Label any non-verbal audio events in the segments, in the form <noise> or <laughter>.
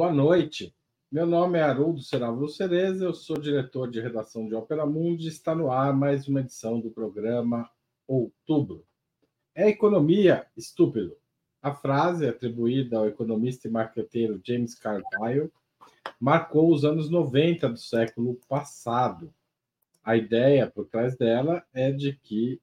Boa noite. Meu nome é Haroldo Serávulo Cereza, eu sou diretor de redação de Ópera Mundi e está no ar mais uma edição do programa Outubro. É economia estúpido. A frase, atribuída ao economista e marqueteiro James Carville, marcou os anos 90 do século passado. A ideia por trás dela é de que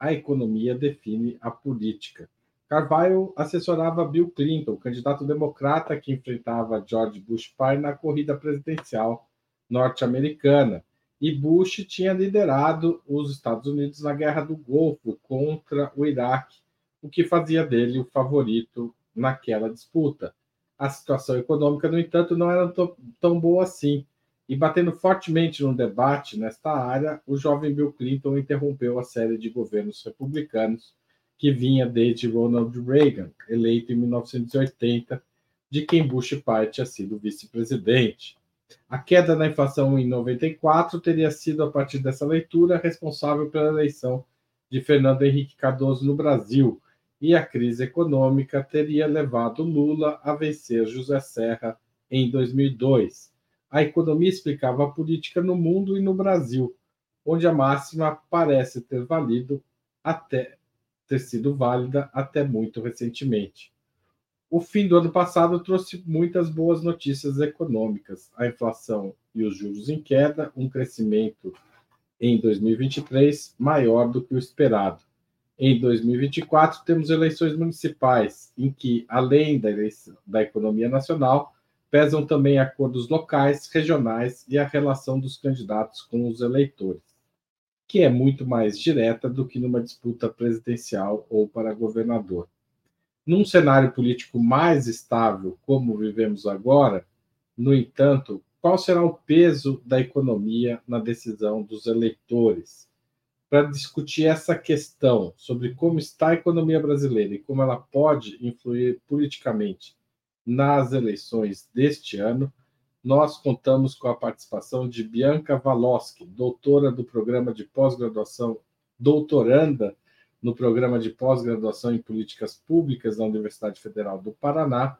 a economia define a política. Carvalho assessorava Bill Clinton, candidato democrata que enfrentava George Bush pai na corrida presidencial norte-americana. E Bush tinha liderado os Estados Unidos na Guerra do Golfo contra o Iraque, o que fazia dele o favorito naquela disputa. A situação econômica, no entanto, não era tão boa assim. E batendo fortemente no debate nesta área, o jovem Bill Clinton interrompeu a série de governos republicanos que vinha desde Ronald Reagan, eleito em 1980, de quem Bush pai tinha sido vice-presidente. A queda na inflação em 94 teria sido, a partir dessa leitura, responsável pela eleição de Fernando Henrique Cardoso no Brasil, e a crise econômica teria levado Lula a vencer José Serra em 2002. A economia explicava a política no mundo e no Brasil, onde a máxima parece ter valido até ter sido válida até muito recentemente. O fim do ano passado trouxe muitas boas notícias econômicas. A inflação e os juros em queda, um crescimento em 2023 maior do que o esperado. Em 2024, temos eleições municipais, em que, além da, da economia nacional, pesam também acordos locais, regionais e a relação dos candidatos com os eleitores que é muito mais direta do que numa disputa presidencial ou para governador. Num cenário político mais estável, como vivemos agora, no entanto, qual será o peso da economia na decisão dos eleitores? Para discutir essa questão sobre como está a economia brasileira e como ela pode influir politicamente nas eleições deste ano, nós contamos com a participação de Bianca Valoski, doutora do programa de pós-graduação, doutoranda no programa de pós-graduação em políticas públicas da Universidade Federal do Paraná,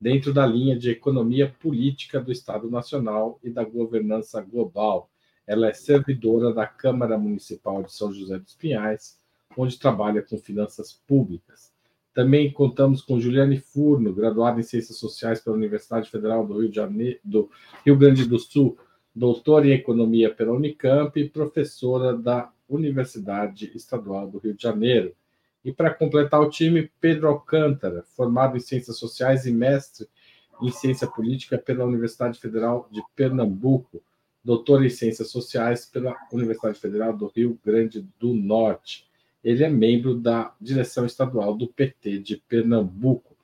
dentro da linha de economia política do Estado Nacional e da governança global. Ela é servidora da Câmara Municipal de São José dos Pinhais, onde trabalha com finanças públicas. Também contamos com Juliane Furno, graduada em Ciências Sociais pela Universidade Federal do Rio, de Janeiro, do Rio Grande do Sul, doutora em Economia pela Unicamp e professora da Universidade Estadual do Rio de Janeiro. E para completar o time, Pedro Alcântara, formado em Ciências Sociais e mestre em Ciência Política pela Universidade Federal de Pernambuco, doutor em Ciências Sociais pela Universidade Federal do Rio Grande do Norte. Ele é membro da direção estadual do PT de Pernambuco.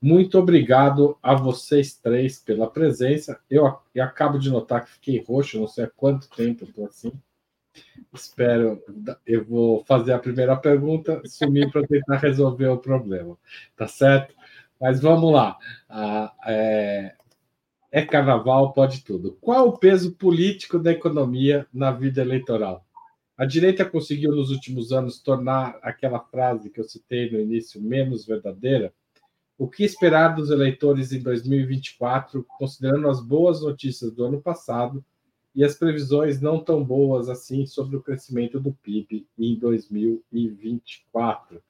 Muito obrigado a vocês três pela presença. Eu, eu acabo de notar que fiquei roxo, não sei há quanto tempo estou assim. Espero. Eu vou fazer a primeira pergunta, sumir para tentar resolver o problema. Tá certo? Mas vamos lá. Ah, é, é carnaval, pode tudo. Qual o peso político da economia na vida eleitoral? A direita conseguiu nos últimos anos tornar aquela frase que eu citei no início menos verdadeira. O que esperar dos eleitores em 2024, considerando as boas notícias do ano passado e as previsões não tão boas assim sobre o crescimento do PIB em 2024?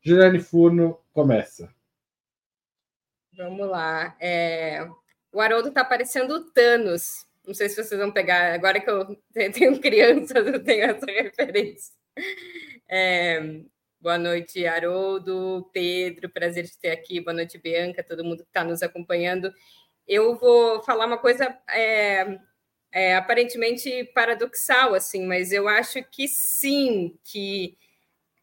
Juliane Furno começa. Vamos lá. É... O Haroldo está parecendo Thanos não sei se vocês vão pegar, agora que eu <laughs> tenho crianças, eu tenho essa referência. É, boa noite, Haroldo, Pedro, prazer de ter aqui. Boa noite, Bianca, todo mundo que está nos acompanhando. Eu vou falar uma coisa é, é, aparentemente paradoxal, assim, mas eu acho que sim, que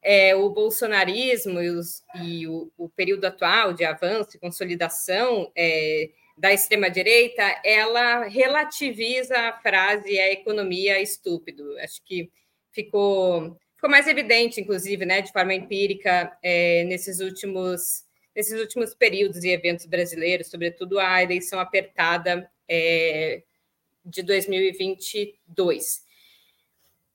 é, o bolsonarismo e, os, e o, o, período atual de avanço e consolidação é, da extrema-direita, ela relativiza a frase a economia é estúpido. Acho que ficou, ficou mais evidente, inclusive, né, de forma empírica, é, nesses, últimos, nesses últimos períodos e eventos brasileiros, sobretudo a eleição apertada é, de 2022.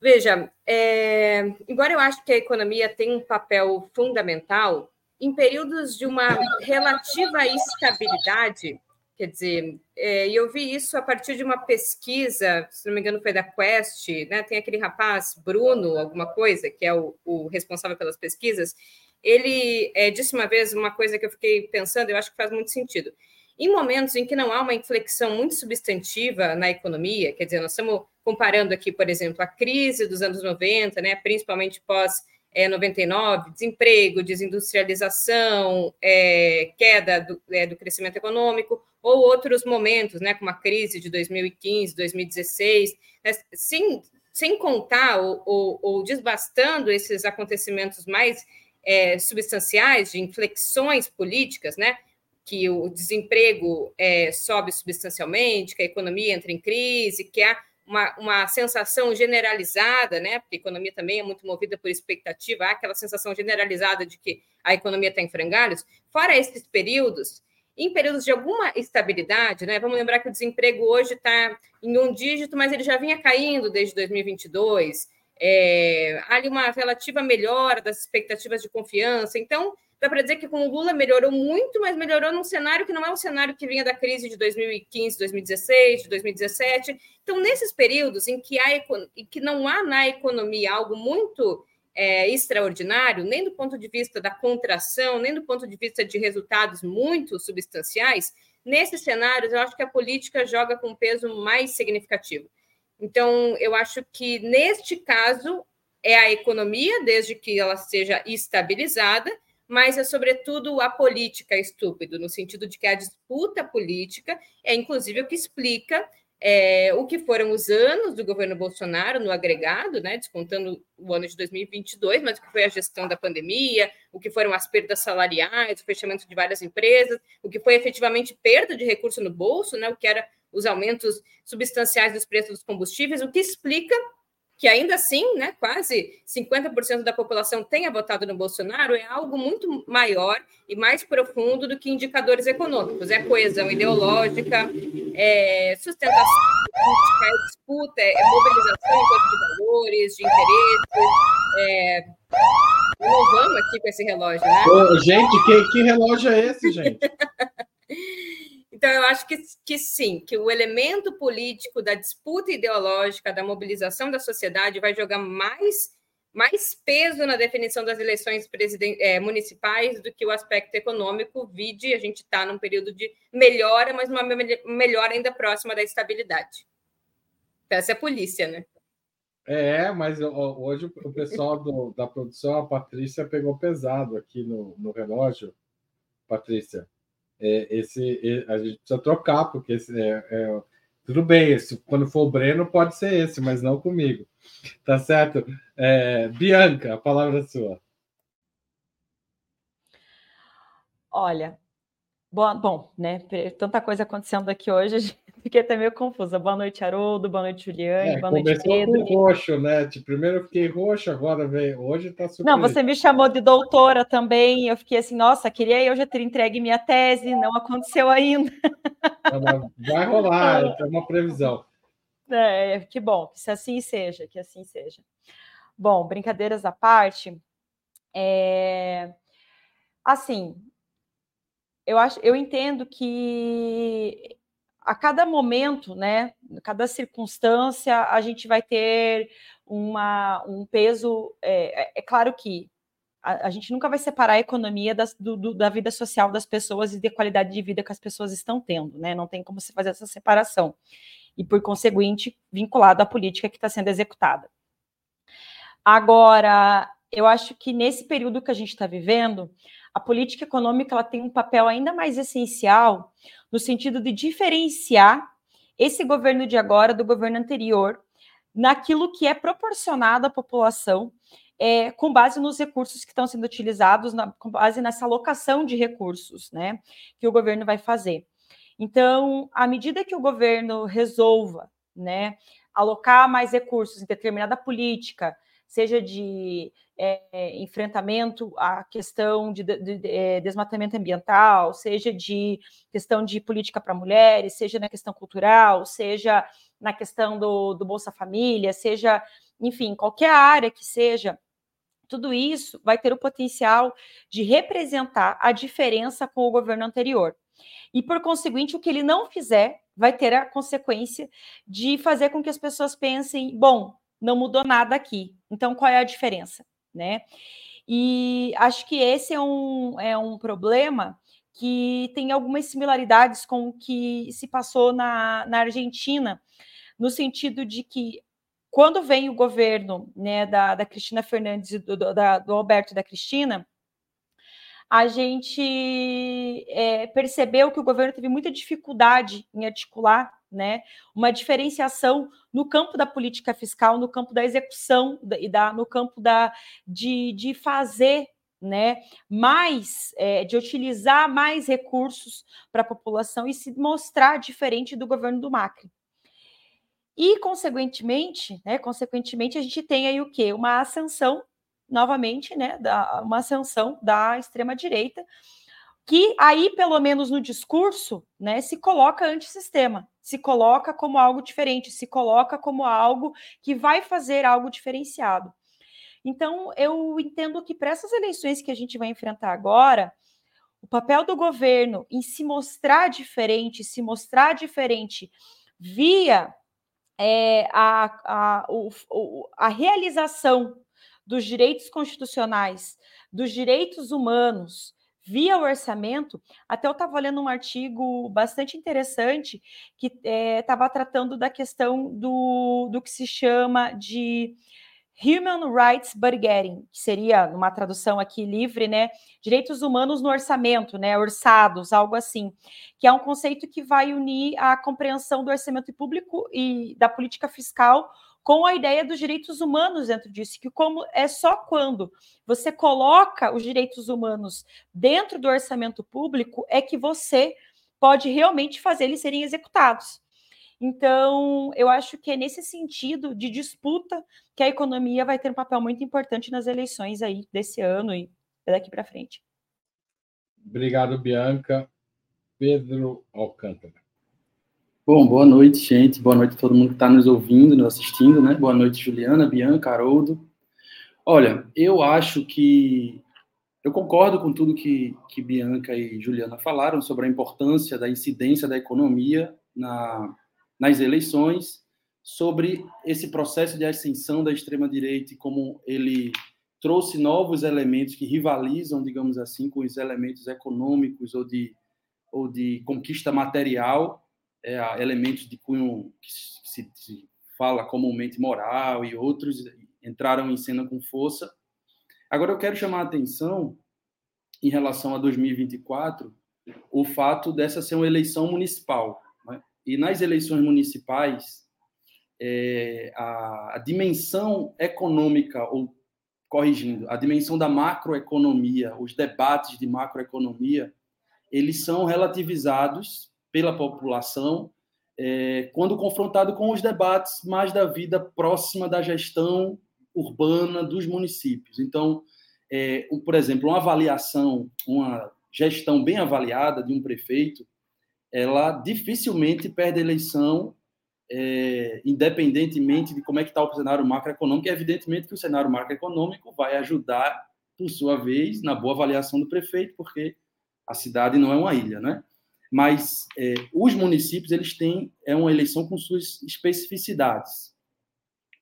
Veja, é, embora eu acho que a economia tem um papel fundamental, em períodos de uma relativa estabilidade, Quer dizer, é, e eu vi isso a partir de uma pesquisa, se não me engano foi da Quest, né? Tem aquele rapaz, Bruno, alguma coisa, que é o, o responsável pelas pesquisas. Ele é, disse uma vez uma coisa que eu fiquei pensando, eu acho que faz muito sentido. Em momentos em que não há uma inflexão muito substantiva na economia, quer dizer, nós estamos comparando aqui, por exemplo, a crise dos anos 90, né, principalmente pós é, 99, desemprego, desindustrialização, é, queda do, é, do, crescimento econômico, ou outros momentos, né, como a crise de 2015, 2016, né, sem, sem contar ou, ou, ou, desbastando esses acontecimentos mais é, substanciais de inflexões políticas, né, que o desemprego é, sobe substancialmente, que a economia entra em crise, que há uma, uma sensação generalizada, né? Porque a economia também é muito movida por expectativa, há aquela sensação generalizada de que a economia está em frangalhos. Fora esses períodos, em períodos de alguma estabilidade, né? Vamos lembrar que o desemprego hoje está em um dígito, mas ele já vinha caindo desde 2022. É, há ali uma relativa melhora das expectativas de confiança. Então, dá para dizer que com o Lula melhorou muito, mas melhorou num cenário que não é um cenário que vinha da crise de 2015, 2016, de 2017. Então, nesses períodos em que, há, em que não há na economia algo muito é, extraordinário, nem do ponto de vista da contração, nem do ponto de vista de resultados muito substanciais, nesses cenários eu acho que a política joga com um peso mais significativo. Então, eu acho que neste caso é a economia, desde que ela seja estabilizada, mas é sobretudo a política estúpido, no sentido de que a disputa política é inclusive o que explica é, o que foram os anos do governo Bolsonaro no agregado, né, descontando o ano de 2022, mas o que foi a gestão da pandemia, o que foram as perdas salariais, o fechamento de várias empresas, o que foi efetivamente perda de recurso no bolso, né, o que era os aumentos substanciais dos preços dos combustíveis, o que explica que ainda assim, né, quase 50% da população tenha votado no Bolsonaro, é algo muito maior e mais profundo do que indicadores econômicos. É coesão ideológica, é sustentação política, é disputa, é mobilização em torno de valores, de interesses. É... Aqui com esse relógio, né? Ô, gente, que, que relógio é esse, gente? <laughs> Então, eu acho que, que sim, que o elemento político da disputa ideológica, da mobilização da sociedade, vai jogar mais, mais peso na definição das eleições é, municipais do que o aspecto econômico. Vide, a gente está num período de melhora, mas uma melhora ainda próxima da estabilidade. Essa é a polícia, né? É, mas hoje o pessoal do, da produção, a Patrícia, pegou pesado aqui no, no relógio. Patrícia, é, esse, a gente precisa trocar, porque esse, é, é, tudo bem, esse, quando for o Breno, pode ser esse, mas não comigo. <laughs> Tá certo? É, Bianca, a palavra é sua. Olha, bom, bom, né? Tanta coisa acontecendo aqui hoje, <laughs> Fiquei até meio confusa. Boa noite, Haroldo. Boa noite, Juliane. É, boa noite, Pedro. Com roxo, né? Primeiro eu fiquei roxo, agora veio. Hoje tá super. Não, você me chamou de doutora também. Eu fiquei assim, nossa, queria eu já ter entregue minha tese, não aconteceu ainda. Vai rolar, <laughs> é uma previsão. É, que bom, que assim seja, que assim seja. Bom, brincadeiras à parte, é... assim, eu acho, eu entendo que a cada momento, né, cada circunstância, a gente vai ter uma, um peso. É, é, é claro que a, a, gente nunca vai separar a economia das, do, do, da vida social das pessoas e da qualidade de vida que as pessoas estão tendo, né? Não tem como se fazer essa separação. E, por conseguinte, vinculado à política que está sendo executada. Agora, eu acho que nesse período que a gente está vivendo, a política econômica ela tem um papel ainda mais essencial no sentido de diferenciar esse governo de agora do governo anterior naquilo que é proporcionado à população é, com base nos recursos que estão sendo utilizados, na, com base nessa alocação de recursos né, que o governo vai fazer. Então, à medida que o governo resolva né, alocar mais recursos em determinada política, seja de é, enfrentamento à questão de, de, de, é, desmatamento ambiental, seja de questão de política para mulheres, seja na questão cultural, seja na questão do, do Bolsa Família, seja, enfim, qualquer área que seja, tudo isso vai ter o potencial de representar a diferença com o governo anterior. E, por conseguinte, o que ele não fizer vai ter a consequência de fazer com que as pessoas pensem: bom, não mudou nada aqui, então qual é a diferença? Né? E acho que esse é um, é um problema que tem algumas similaridades com o que se passou na, na Argentina, no sentido de que quando vem o governo né, da, da Cristina Fernandes, do, do, da, do Alberto e da Cristina, a gente é, percebeu que o governo teve muita dificuldade em articular né, uma diferenciação no campo da política fiscal, no campo da execução e da, no campo da, de, de fazer né, mais, é, de utilizar mais recursos para a população e se mostrar diferente do governo do Macri. E, consequentemente, né, consequentemente, a gente tem aí o quê? Uma ascensão, novamente, né, da, uma ascensão da extrema-direita, que aí, pelo menos no discurso, né, se coloca antissistema, se coloca como algo diferente, se coloca como algo que vai fazer algo diferenciado. Então, eu entendo que para essas eleições que a gente vai enfrentar agora, o papel do governo em se mostrar diferente, se mostrar diferente via é, a, a, o, a realização dos direitos constitucionais, dos direitos humanos, via orçamento. Até eu estava lendo um artigo bastante interessante que estava é, tratando da questão do, do que se chama de Human Rights Budgeting, que seria, numa tradução aqui livre, né, direitos humanos no orçamento, né, orçados, algo assim, que é um conceito que vai unir a compreensão do orçamento público e da política fiscal com a ideia dos direitos humanos dentro disso, que como é só quando você coloca os direitos humanos dentro do orçamento público é que você pode realmente fazer eles serem executados. Então, eu acho que é nesse sentido de disputa que a economia vai ter um papel muito importante nas eleições aí desse ano e daqui para frente. Obrigado, Bianca. Pedro Alcântara. Bom, boa noite, gente. Boa noite a todo mundo que está nos ouvindo, nos assistindo, né? Boa noite, Juliana, Bianca, Haroldo. Olha, eu acho que eu concordo com tudo que, que Bianca e Juliana falaram sobre a importância da incidência da economia na, nas eleições sobre esse processo de ascensão da extrema-direita e como ele trouxe novos elementos que rivalizam, digamos assim, com os elementos econômicos ou de, ou de conquista material, é, elementos de cunho que se, se fala comumente moral e outros entraram em cena com força. Agora eu quero chamar a atenção em relação a 2024 o fato dessa ser uma eleição municipal. E nas eleições municipais, é, a, a, dimensão econômica, ou corrigindo, a dimensão da macroeconomia, os debates de macroeconomia, eles são relativizados pela população é, quando confrontado com os debates mais da vida próxima da gestão urbana dos municípios. Então, é, por exemplo, uma avaliação, uma gestão bem avaliada de um prefeito, ela dificilmente perde eleição, é, independentemente de como é que está o cenário macroeconômico. E evidentemente que o cenário macroeconômico vai ajudar, por sua vez, na boa avaliação do prefeito, porque a cidade não é uma ilha, né? Mas é, os municípios eles têm é uma eleição com suas especificidades,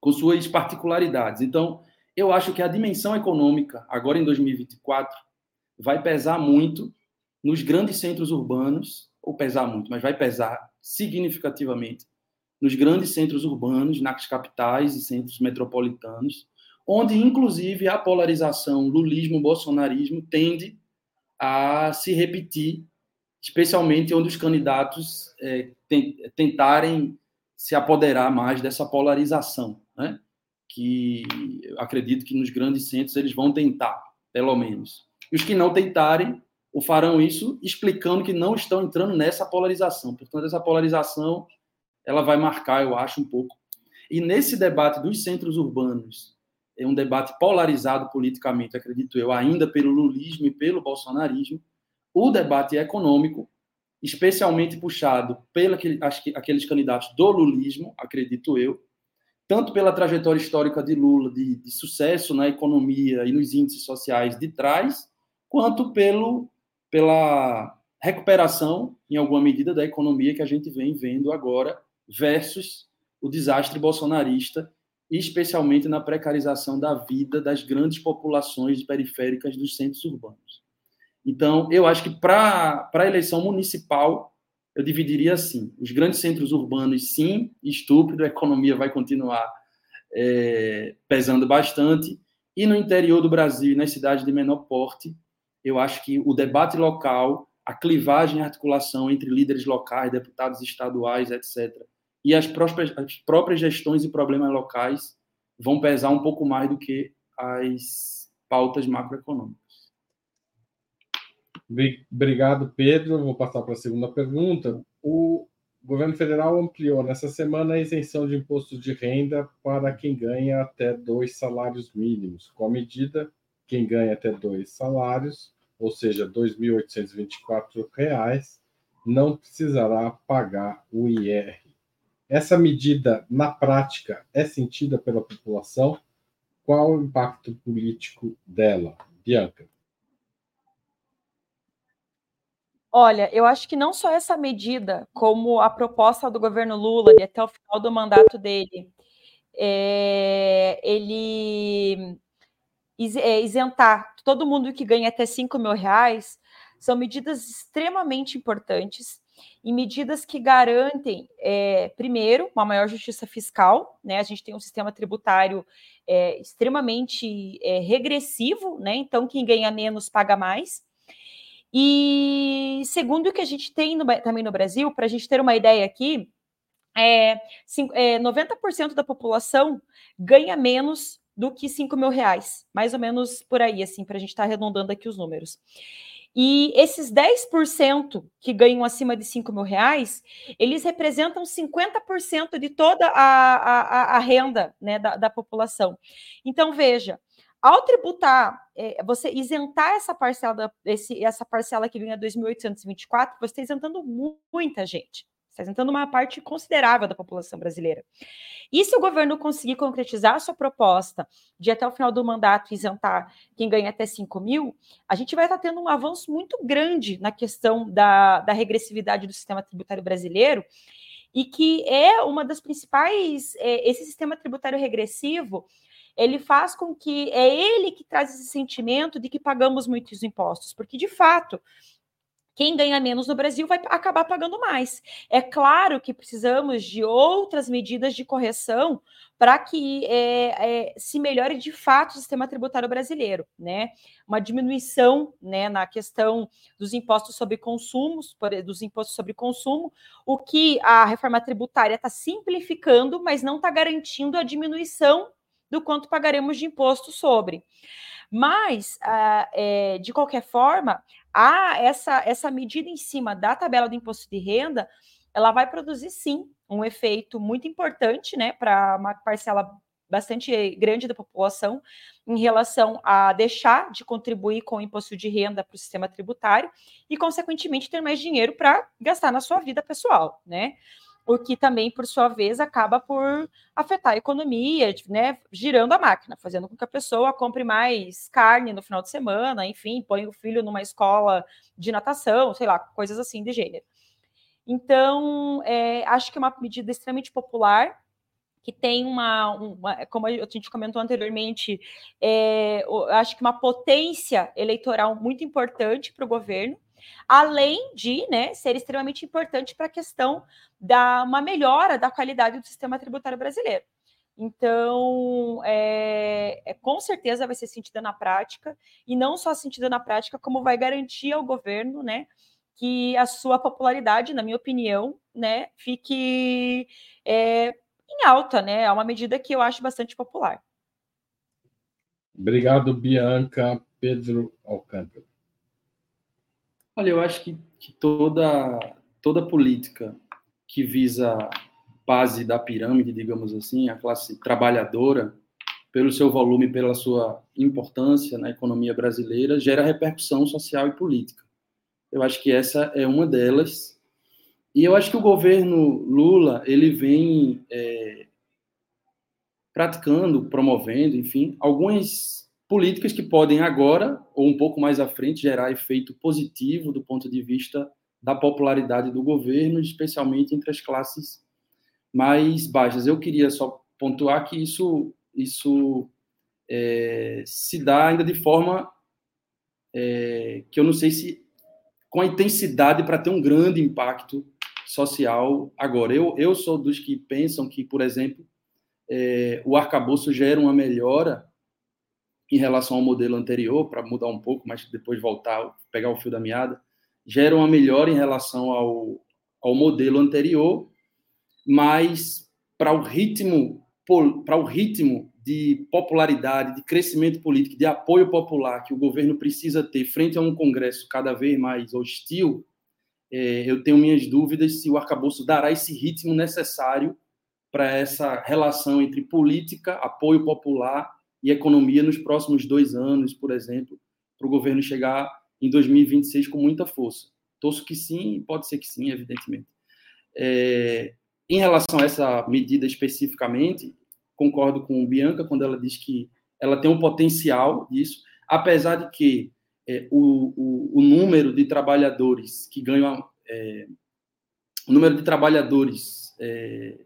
com suas particularidades. Então, eu acho que a dimensão econômica agora em 2024 vai pesar muito nos grandes centros urbanos ou pesar muito, mas vai pesar significativamente nos grandes centros urbanos, nas capitais e centros metropolitanos, onde, inclusive, a polarização lulismo-bolsonarismo tende a se repetir, especialmente onde os candidatos é, tentarem se apoderar mais dessa polarização, né? que acredito que nos grandes centros eles vão tentar, pelo menos. E os que não tentarem, o farão isso explicando que não estão entrando nessa polarização. Portanto, essa polarização ela vai marcar, eu acho, um pouco. E nesse debate dos centros urbanos, é um debate polarizado politicamente, acredito eu, ainda pelo lulismo e pelo bolsonarismo, o debate econômico, especialmente puxado pelos candidatos do lulismo, acredito eu, tanto pela trajetória histórica de Lula, de, de sucesso na economia e nos índices sociais de trás, quanto pelo pela recuperação, em alguma medida, da economia que a gente vem vendo agora, versus o desastre bolsonarista, especialmente na precarização da vida das grandes populações periféricas dos centros urbanos. Então, eu acho que para a eleição municipal, eu dividiria assim: os grandes centros urbanos, sim, estúpido, a economia vai continuar é, pesando bastante, e no interior do Brasil, nas cidades de menor porte, eu acho que o debate local, a clivagem e articulação entre líderes locais, deputados estaduais, etc., e as próprias, as próprias gestões e problemas locais vão pesar um pouco mais do que as pautas macroeconômicas. Obrigado, Pedro. Vou passar para a segunda pergunta. O governo federal ampliou nessa semana a isenção de imposto de renda para quem ganha até dois salários mínimos. Com a medida, quem ganha até dois salários, ou seja, R$ 2.824, não precisará pagar o IR. Essa medida, na prática, é sentida pela população? Qual o impacto político dela? Bianca. Olha, eu acho que não só essa medida, como a proposta do governo Lula de até o final do mandato dele, é, ele é, isentar todo mundo que ganha até 5 mil reais, são medidas extremamente importantes e medidas que garantem, é, primeiro, uma maior justiça fiscal, né? A gente tem um sistema tributário é, extremamente regressivo, né? Então, quem ganha menos paga mais. E segundo o que a gente tem no, também no Brasil, para a gente ter uma ideia aqui, é, é, 90% da população ganha menos do que 5 mil reais, mais ou menos por aí, assim, para a gente estar tá arredondando aqui os números. E esses 10% que ganham acima de 5 mil reais, eles representam 50% de toda a, a, a renda né, da, da população. Então, veja, ao tributar, é, você isentar essa parcela, esse, essa parcela que ganha 2.824, você está isentando muita gente. Está isentando uma parte considerável da população brasileira. E se o governo conseguir concretizar a sua proposta de até o final do mandato isentar quem ganha até 5 mil, a gente vai estar tendo um avanço muito grande na questão da, da regressividade do sistema tributário brasileiro e que é uma das principais. É, esse sistema tributário regressivo ele faz com que é ele que traz esse sentimento de que pagamos muitos impostos, porque de fato quem ganha menos no Brasil vai acabar pagando mais. É claro que precisamos de outras medidas de correção para que é, é, se melhore de fato o sistema tributário brasileiro, né? Uma diminuição né, na questão dos impostos sobre consumos, dos impostos sobre consumo, o que a reforma tributária está simplificando, mas não está garantindo a diminuição do quanto pagaremos de imposto sobre. Mas, ah, é, de qualquer forma, há essa, essa medida em cima da tabela do imposto de renda, ela vai produzir sim um efeito muito importante, né, para uma parcela bastante grande da população em relação a deixar de contribuir com o imposto de renda para o sistema tributário e, consequentemente, ter mais dinheiro para gastar na sua vida pessoal, né? O que também, por sua vez, acaba por afetar a economia, né, girando a máquina, fazendo com que a pessoa compre mais carne no final de semana, enfim, põe o filho numa escola de natação, sei lá, coisas assim de gênero. Então, é, acho que é uma medida extremamente popular, que tem uma, uma como a gente comentou anteriormente, é, acho que uma potência eleitoral muito importante para o governo, além de né, ser extremamente importante para a questão da uma melhora da qualidade do sistema tributário brasileiro. Então, é, é, com certeza vai ser sentida na prática, e não só sentida na prática, como vai garantir ao governo né, que a sua popularidade, na minha opinião, né, fique é, em alta, né? É uma medida que eu acho bastante popular. Obrigado, Bianca. Pedro Alcântara. Olha, eu acho que, que toda, toda política que visa base da pirâmide, digamos assim, a classe trabalhadora, pelo seu volume, pela sua importância na economia brasileira, gera repercussão social e política. Eu acho que essa é uma delas. E eu acho que o governo Lula ele vem é, praticando, promovendo, enfim, algumas políticas que podem agora, ou um pouco mais à frente, gerar efeito positivo do ponto de vista da popularidade do governo, especialmente entre as classes mais baixas. Eu queria só pontuar que isso, isso é, se dá ainda de forma é, que eu não sei se com a intensidade para ter um grande impacto social agora. Eu, eu sou dos que pensam que, por exemplo, é, o arcabouço gera uma melhora em relação ao modelo anterior, para mudar um pouco, mas depois voltar, pegar o fio da meada, gera uma melhora em relação ao, ao modelo anterior, mas para o ritmo para o ritmo de popularidade, de crescimento político, de apoio popular que o governo precisa ter frente a um Congresso cada vez mais hostil, é, eu tenho minhas dúvidas se o arcabouço dará esse ritmo necessário para essa relação entre política, apoio popular e economia nos próximos dois anos, por exemplo, para o governo chegar em 2026 com muita força. Torço que sim, pode ser que sim, evidentemente. É, em relação a essa medida especificamente, concordo com Bianca quando ela diz que ela tem um potencial disso, apesar de que é, o, o, o, número de trabalhadores que ganham é, o número de trabalhadores é,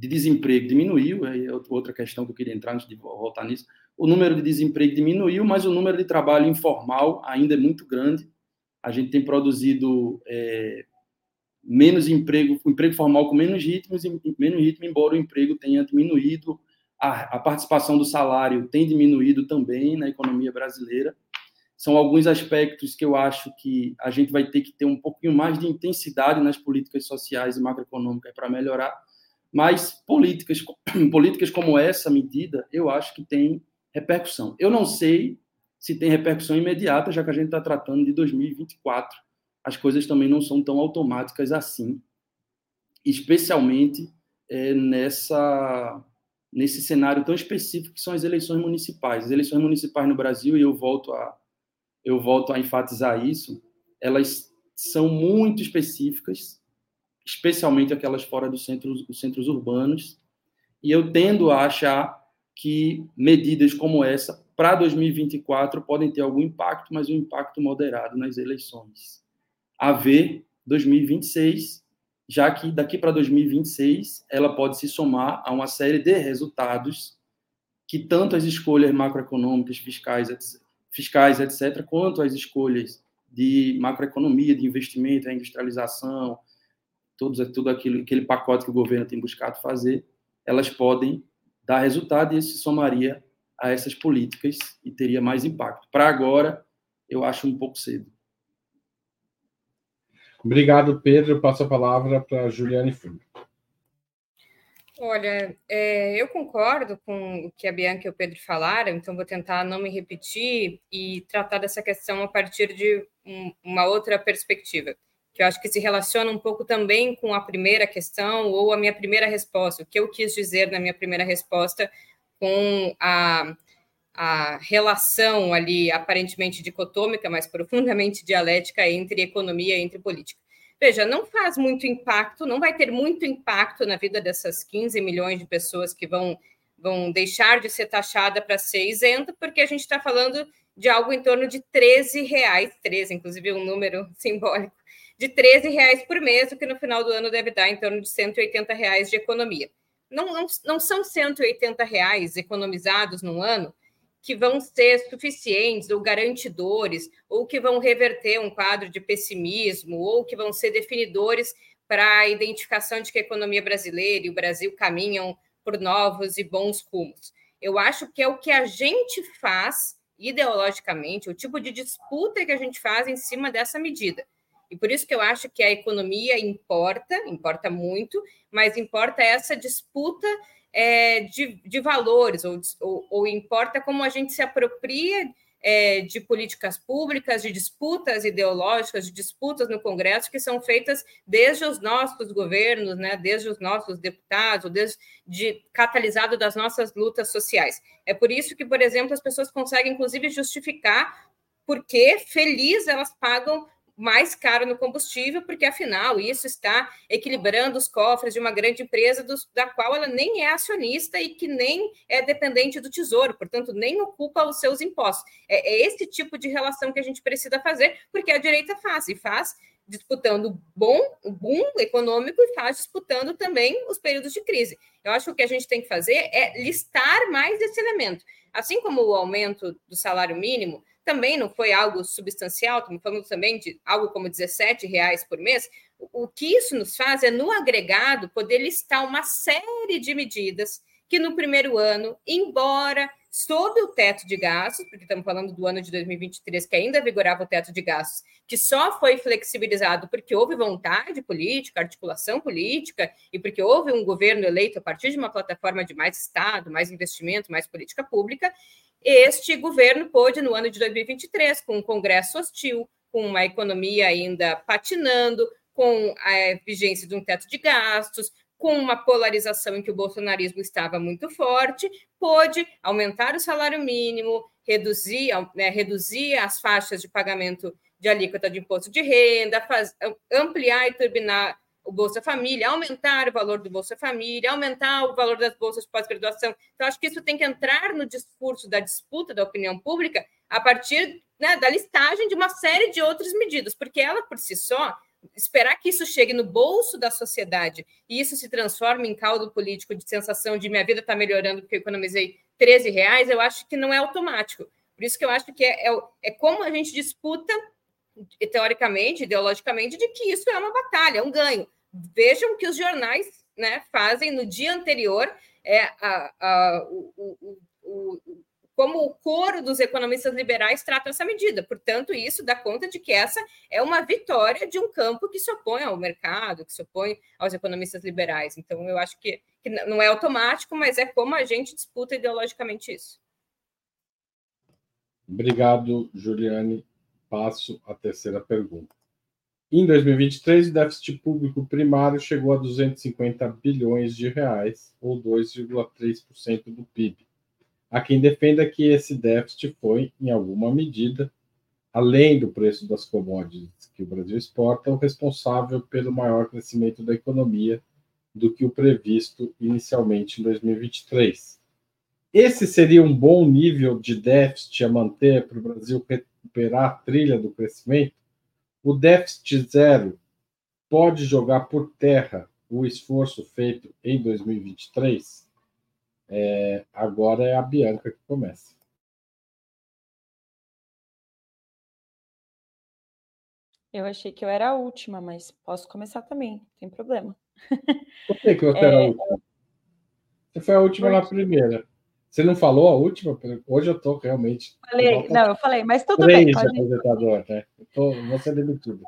de desemprego diminuiu, é outra questão que eu queria entrar antes de voltar nisso. O número de desemprego diminuiu, mas o número de trabalho informal ainda é muito grande. A gente tem produzido é, menos emprego, emprego formal com menos ritmos, menos ritmo, embora o emprego tenha diminuído, a, a participação do salário tem diminuído também na economia brasileira. São alguns aspectos que eu acho que a gente vai ter que ter um pouquinho mais de intensidade nas políticas sociais e macroeconômicas para melhorar, mas políticas, <clears throat> políticas como essa medida, eu acho que tem repercussão. Eu não sei se tem repercussão imediata, já que a gente está tratando de 2024. As coisas também não são tão automáticas assim, especialmente é, nessa nesse cenário tão específico que são as eleições municipais. As eleições municipais no Brasil, e eu volto a eu volto a enfatizar isso, elas são muito específicas especialmente aquelas fora dos centros, dos centros urbanos. E eu tendo a achar que medidas como essa, para 2024, podem ter algum impacto, mas um impacto moderado nas eleições. A ver 2026, já que daqui para 2026 ela pode se somar a uma série de resultados que tanto as escolhas macroeconômicas, fiscais, fiscais, etc., quanto as escolhas de macroeconomia, de investimento, a industrialização, todos, tudo aquilo, aquele pacote que o governo tem buscado fazer, elas podem dar resultado e isso se somaria a essas políticas e teria mais impacto. Para agora, eu acho um pouco cedo. Obrigado, Pedro. Eu passo a palavra para a Juliane Fundo. Olha, é, eu concordo com o que a Bianca e o Pedro falaram, então vou tentar não me repetir e tratar dessa questão a partir de um, uma outra perspectiva que eu acho que se relaciona um pouco também com a primeira questão ou a minha primeira resposta, o que eu quis dizer na minha primeira resposta com a, a relação ali aparentemente dicotômica, mas profundamente dialética entre economia e entre política. Veja, não faz muito impacto, não vai ter muito impacto na vida dessas 15 milhões de pessoas que vão, vão deixar de ser taxada para ser isenta, porque a gente está falando de algo em torno de 13 reais, 13, inclusive um número <laughs> simbólico, de 13 reais por mês, o que no final do ano deve dar em torno de 180 reais de economia. Não, não, não são 180 reais economizados no ano que vão ser suficientes ou garantidores, ou que vão reverter um quadro de pessimismo, ou que vão ser definidores para a identificação de que a economia brasileira e o Brasil caminham por novos e bons rumos. Eu acho que é o que a gente faz ideologicamente, o tipo de disputa que a gente faz em cima dessa medida. E por isso que eu acho que a economia importa, importa muito, mas importa essa disputa é, de, de, valores, ou, ou, ou, importa como a gente se apropria é, de políticas públicas, de disputas ideológicas, de disputas no Congresso que são feitas desde os nossos governos, né, desde os nossos deputados, desde de, catalisado das nossas lutas sociais. É por isso que, por exemplo, as pessoas conseguem, inclusive, justificar porque feliz elas pagam mais caro no combustível, porque afinal isso está equilibrando os cofres de uma grande empresa da qual ela nem é acionista e que nem é dependente do tesouro, portanto, nem ocupa os seus impostos. É, é esse tipo de relação que a gente precisa fazer, porque a direita faz e faz disputando bom, o boom econômico e faz disputando também os períodos de crise. Eu acho que o que a gente tem que fazer é listar mais esse elemento. Assim como o aumento do salário mínimo, também não foi algo substancial, estamos falando também de algo como 17 reais por mês. O que isso nos faz é, no agregado, poder listar uma série de medidas que no primeiro ano, embora sob o teto de gastos, porque estamos falando do ano de 2023, que ainda vigorava o teto de gastos, que só foi flexibilizado porque houve vontade política, articulação política, e porque houve um governo eleito a partir de uma plataforma de mais Estado, mais investimento, mais política pública, este governo pôde, no ano de 2023, com um Congresso hostil, com uma economia ainda patinando, com a vigência de um teto de gastos, com uma polarização em que o bolsonarismo estava muito forte, pôde aumentar o salário mínimo, reduzir, né, reduzir as faixas de pagamento de alíquota de imposto de renda, faz, ampliar e turbinar o Bolsa Família, aumentar o valor do Bolsa Família, aumentar o valor das bolsas de pós-graduação. Então, acho que isso tem que entrar no discurso da disputa da opinião pública a partir né, da listagem de uma série de outras medidas, porque ela, por si só, esperar que isso chegue no bolso da sociedade e isso se transforme em caldo político de sensação de minha vida está melhorando porque eu economizei 13 reais, eu acho que não é automático. Por isso que eu acho que é, é, é como a gente disputa, teoricamente, ideologicamente, de que isso é uma batalha, é um ganho. Vejam que os jornais né, fazem no dia anterior é, a, a, o, o, o, como o coro dos economistas liberais trata essa medida. Portanto, isso dá conta de que essa é uma vitória de um campo que se opõe ao mercado, que se opõe aos economistas liberais. Então, eu acho que, que não é automático, mas é como a gente disputa ideologicamente isso. Obrigado, Juliane. Passo à terceira pergunta. Em 2023, o déficit público primário chegou a 250 bilhões de reais, ou 2,3% do PIB Há quem defenda que esse déficit foi, em alguma medida, além do preço das commodities que o Brasil exporta, o responsável pelo maior crescimento da economia do que o previsto inicialmente em 2023. Esse seria um bom nível de déficit a manter para o Brasil recuperar a trilha do crescimento? O déficit zero pode jogar por terra o esforço feito em 2023? É, agora é a Bianca que começa. Eu achei que eu era a última, mas posso começar também, não tem problema. <laughs> Por que, que você é... era a última? Você foi a última Porque... na primeira. Você não falou a última? Hoje eu estou realmente. Falei, não, eu falei, mas tudo Três bem. Pode... apresentador, né? Eu tô, ser demitido.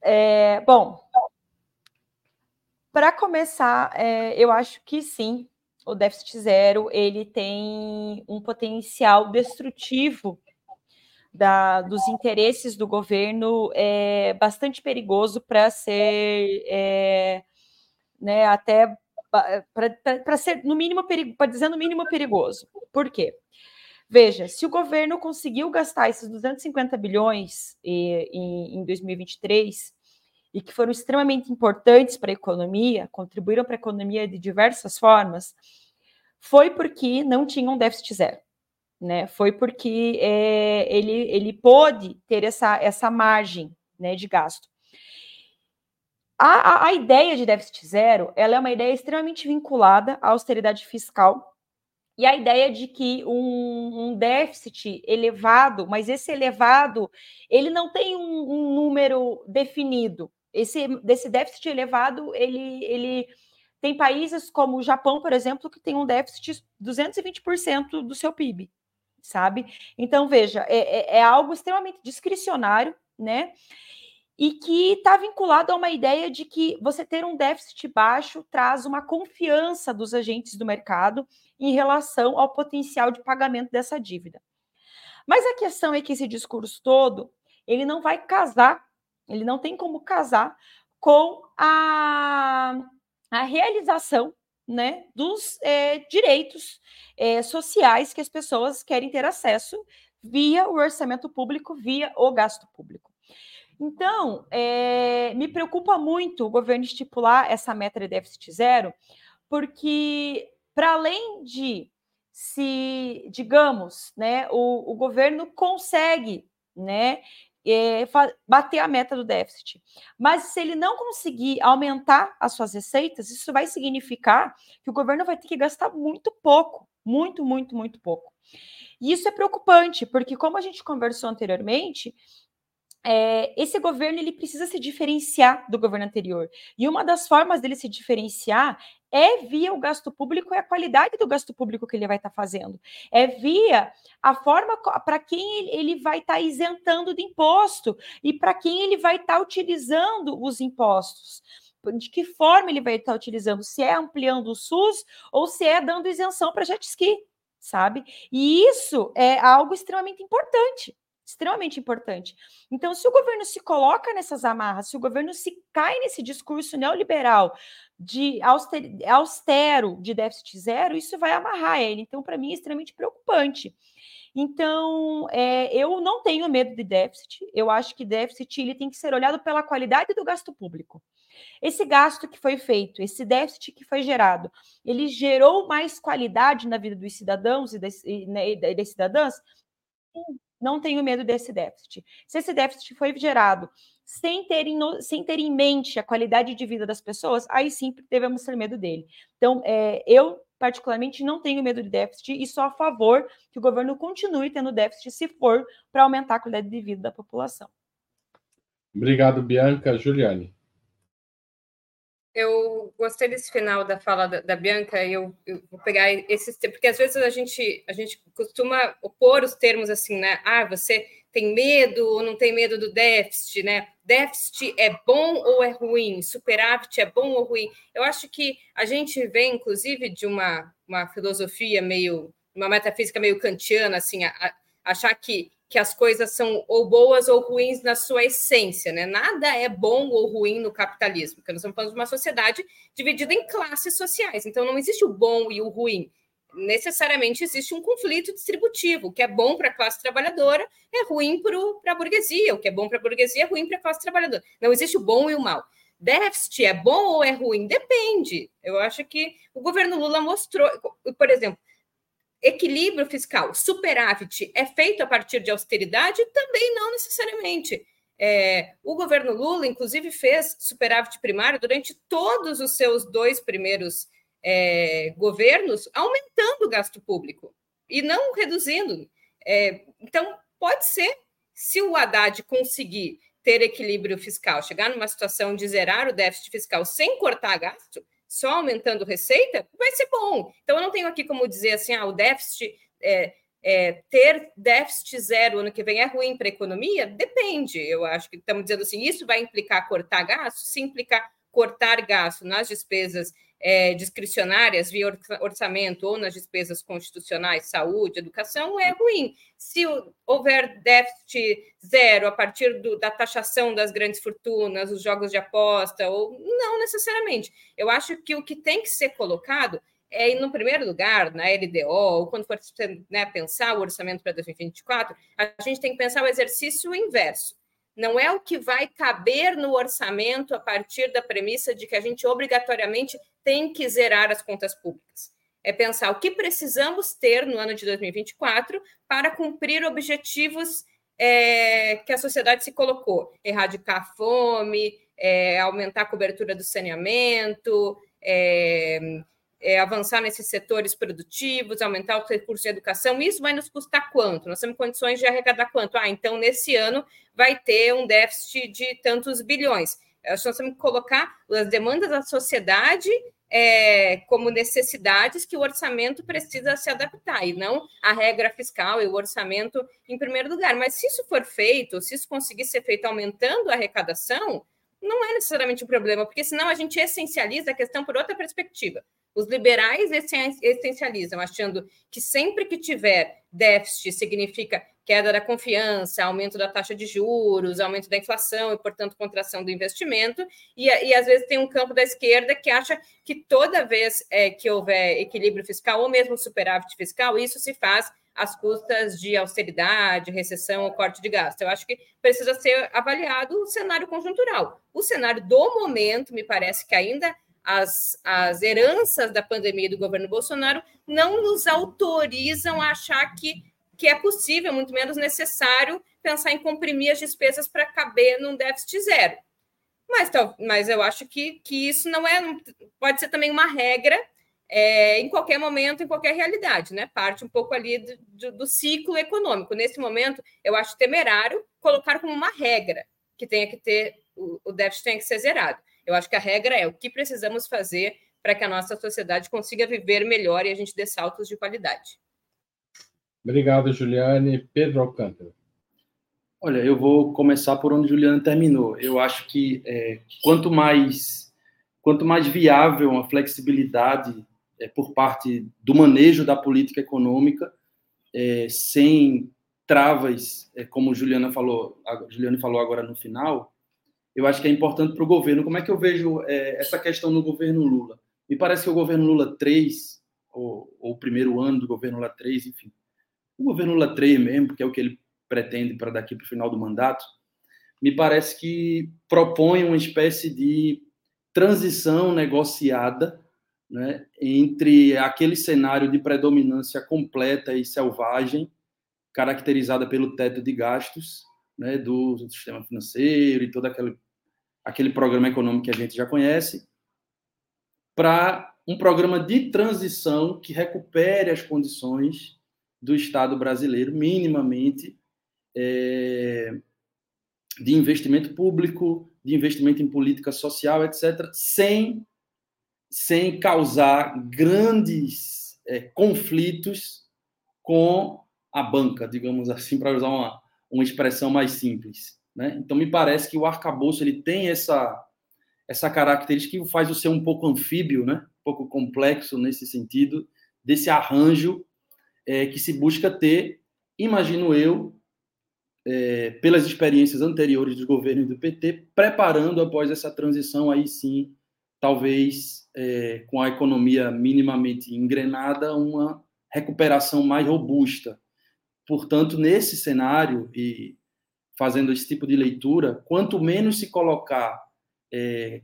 É, bom, para começar, é, eu acho que sim, o déficit zero ele tem um potencial destrutivo da, dos interesses do governo é bastante perigoso para ser é, né, até para ser no mínimo para dizer no mínimo perigoso. Por quê? Veja, se o governo conseguiu gastar esses 250 bilhões em, em 2023 e que foram extremamente importantes para a economia, contribuíram para a economia de diversas formas, foi porque não tinha um déficit zero. Né? Foi porque é, ele, ele pôde ter essa, essa margem né, de gasto. A, a, a, ideia de déficit zero ela é uma ideia extremamente vinculada à austeridade fiscal e a ideia de que um, um déficit elevado, mas esse elevado, ele não tem um, um número definido, esse desse déficit elevado, ele, ele tem países como o Japão, por exemplo, que tem um déficit de 220% do seu PIB, sabe? Então, veja, é, é, é algo extremamente discricionário, né? E que está vinculado a uma ideia de que você ter um déficit baixo traz uma confiança dos agentes do mercado em relação ao potencial de pagamento dessa dívida. Mas a questão é que esse discurso todo, ele não vai casar ele não tem como casar com a, a realização né, dos é, direitos é, sociais que as pessoas querem ter acesso via o orçamento público, via o gasto público. Então, é, me preocupa muito o governo estipular essa meta de déficit zero, porque, para além de se, digamos, né, o, o governo consegue né, é, bater a meta do déficit. Mas se ele não conseguir aumentar as suas receitas, isso vai significar que o governo vai ter que gastar muito pouco, muito, muito, muito pouco. E isso é preocupante, porque como a gente conversou anteriormente, é, esse governo ele precisa se diferenciar do governo anterior. E uma das formas dele se diferenciar é via o gasto público e a qualidade do gasto público que ele vai estar tá fazendo. É via a forma para quem ele vai estar tá isentando de imposto e para quem ele vai estar tá utilizando os impostos. De que forma ele vai estar tá utilizando? Se é ampliando o SUS ou se é dando isenção para jet ski, sabe? E isso é algo extremamente importante extremamente importante. Então, se o governo se coloca nessas amarras, se o governo se cai nesse discurso neoliberal de austero, de déficit zero, isso vai amarrar ele. Então, para mim, é extremamente preocupante. Então, é, eu não tenho medo de déficit. Eu acho que déficit ele tem que ser olhado pela qualidade do gasto público. Esse gasto que foi feito, esse déficit que foi gerado, ele gerou mais qualidade na vida dos cidadãos e das, e, né, e das cidadãs? Não tenho medo desse déficit. Se esse déficit foi gerado sem ter, em, sem ter em mente a qualidade de vida das pessoas, aí sim devemos ter medo dele. Então, é, eu, particularmente, não tenho medo de déficit e sou a favor que o governo continue tendo déficit se for para aumentar a qualidade de vida da população. Obrigado, Bianca. Juliane. Eu gostei desse final da fala da, da Bianca, eu, eu, vou pegar esses porque às vezes a gente, a gente costuma opor os termos assim, né? Ah, você tem medo ou não tem medo do déficit, né? Déficit é bom ou é ruim? Superávit é bom ou ruim? Eu acho que a gente vem, inclusive, de uma, uma filosofia meio, uma metafísica meio kantiana, assim, a, a achar que que as coisas são ou boas ou ruins na sua essência, né? Nada é bom ou ruim no capitalismo, porque nós estamos falando de uma sociedade dividida em classes sociais, então não existe o bom e o ruim. Necessariamente existe um conflito distributivo. O que é bom para a classe trabalhadora é ruim para a burguesia, o que é bom para a burguesia é ruim para a classe trabalhadora. Não existe o bom e o mal. Déficit é bom ou é ruim? Depende. Eu acho que o governo Lula mostrou, por exemplo, equilíbrio fiscal, superávit, é feito a partir de austeridade? Também não necessariamente. É, o governo Lula, inclusive, fez superávit primário durante todos os seus dois primeiros é, governos, aumentando o gasto público e não reduzindo. É, então, pode ser, se o Haddad conseguir ter equilíbrio fiscal, chegar numa situação de zerar o déficit fiscal sem cortar gasto, só aumentando receita, vai ser bom. Então, eu não tenho aqui como dizer assim, ah, o déficit, é, é, ter déficit zero ano que vem é ruim para a economia? Depende. Eu acho que estamos dizendo assim, isso vai implicar cortar gasto? Se implicar cortar gasto nas despesas é, discricionárias via orçamento ou nas despesas constitucionais, saúde, educação, é ruim. Se houver déficit zero a partir do, da taxação das grandes fortunas, os jogos de aposta, ou não necessariamente. Eu acho que o que tem que ser colocado é, no primeiro lugar, na LDO, ou quando for né, pensar o orçamento para 2024, a gente tem que pensar o exercício inverso não é o que vai caber no orçamento a partir da premissa de que a gente obrigatoriamente tem que zerar as contas públicas. É pensar o que precisamos ter no ano de 2024 para cumprir objetivos é, que a sociedade se colocou: erradicar a fome, é, aumentar a cobertura do saneamento, é, é, avançar nesses setores produtivos, aumentar os recursos de educação, isso vai nos custar quanto? Nós temos condições de arrecadar quanto? Ah, então nesse ano vai ter um déficit de tantos bilhões. Nós temos que colocar as demandas da sociedade é, como necessidades que o orçamento precisa se adaptar, e não a regra fiscal e o orçamento em primeiro lugar. Mas se isso for feito, se isso conseguir ser feito aumentando a arrecadação, não é necessariamente um problema, porque senão a gente essencializa a questão por outra perspectiva. Os liberais essencializam, achando que sempre que tiver déficit significa queda da confiança, aumento da taxa de juros, aumento da inflação e, portanto, contração do investimento. E, e às vezes tem um campo da esquerda que acha que toda vez é, que houver equilíbrio fiscal ou mesmo superávit fiscal, isso se faz às custas de austeridade, recessão ou corte de gasto. Eu acho que precisa ser avaliado o cenário conjuntural. O cenário do momento, me parece que ainda as, as heranças da pandemia do governo Bolsonaro não nos autorizam a achar que, que é possível, muito menos necessário, pensar em comprimir as despesas para caber num déficit zero. Mas, mas eu acho que, que isso não é. Pode ser também uma regra é, em qualquer momento, em qualquer realidade, né? Parte um pouco ali do, do, do, ciclo econômico. Nesse momento, eu acho temerário colocar como uma regra que tenha que ter, o, o déficit tenha que ser zerado. Eu acho que a regra é o que precisamos fazer para que a nossa sociedade consiga viver melhor e a gente dê saltos de qualidade. Obrigado, Juliane. Pedro Alcântara. Olha, eu vou começar por onde Juliane terminou. Eu acho que é, quanto mais quanto mais viável a flexibilidade é, por parte do manejo da política econômica, é, sem travas, é, como Juliana falou, a Juliana falou agora no final, eu acho que é importante para o governo. Como é que eu vejo é, essa questão no governo Lula? Me parece que o governo Lula 3, ou, ou, o primeiro ano do governo Lula 3, enfim, o governo Lula 3 mesmo, que é o que ele pretende para daqui para o final do mandato, me parece que propõe uma espécie de transição negociada né, entre aquele cenário de predominância completa e selvagem, caracterizada pelo teto de gastos né, do, sistema financeiro e todo aquele, aquele programa econômico que a gente já conhece, para um programa de transição que recupere as condições do Estado brasileiro, minimamente, é, de investimento público, de investimento em política social, etc., sem sem causar grandes é, conflitos com a banca, digamos assim, <laughs> para usar uma, uma expressão mais simples. Né? Então, me parece que o arcabouço ele tem essa, essa característica que faz o ser um pouco anfíbio, né? um pouco complexo nesse sentido, desse arranjo é, que se busca ter, imagino eu, é, pelas experiências anteriores do governo e do PT, preparando após essa transição aí sim, talvez é, com a economia minimamente engrenada, uma recuperação mais robusta. Portanto, nesse cenário, e fazendo esse tipo de leitura, quanto menos se colocar, é,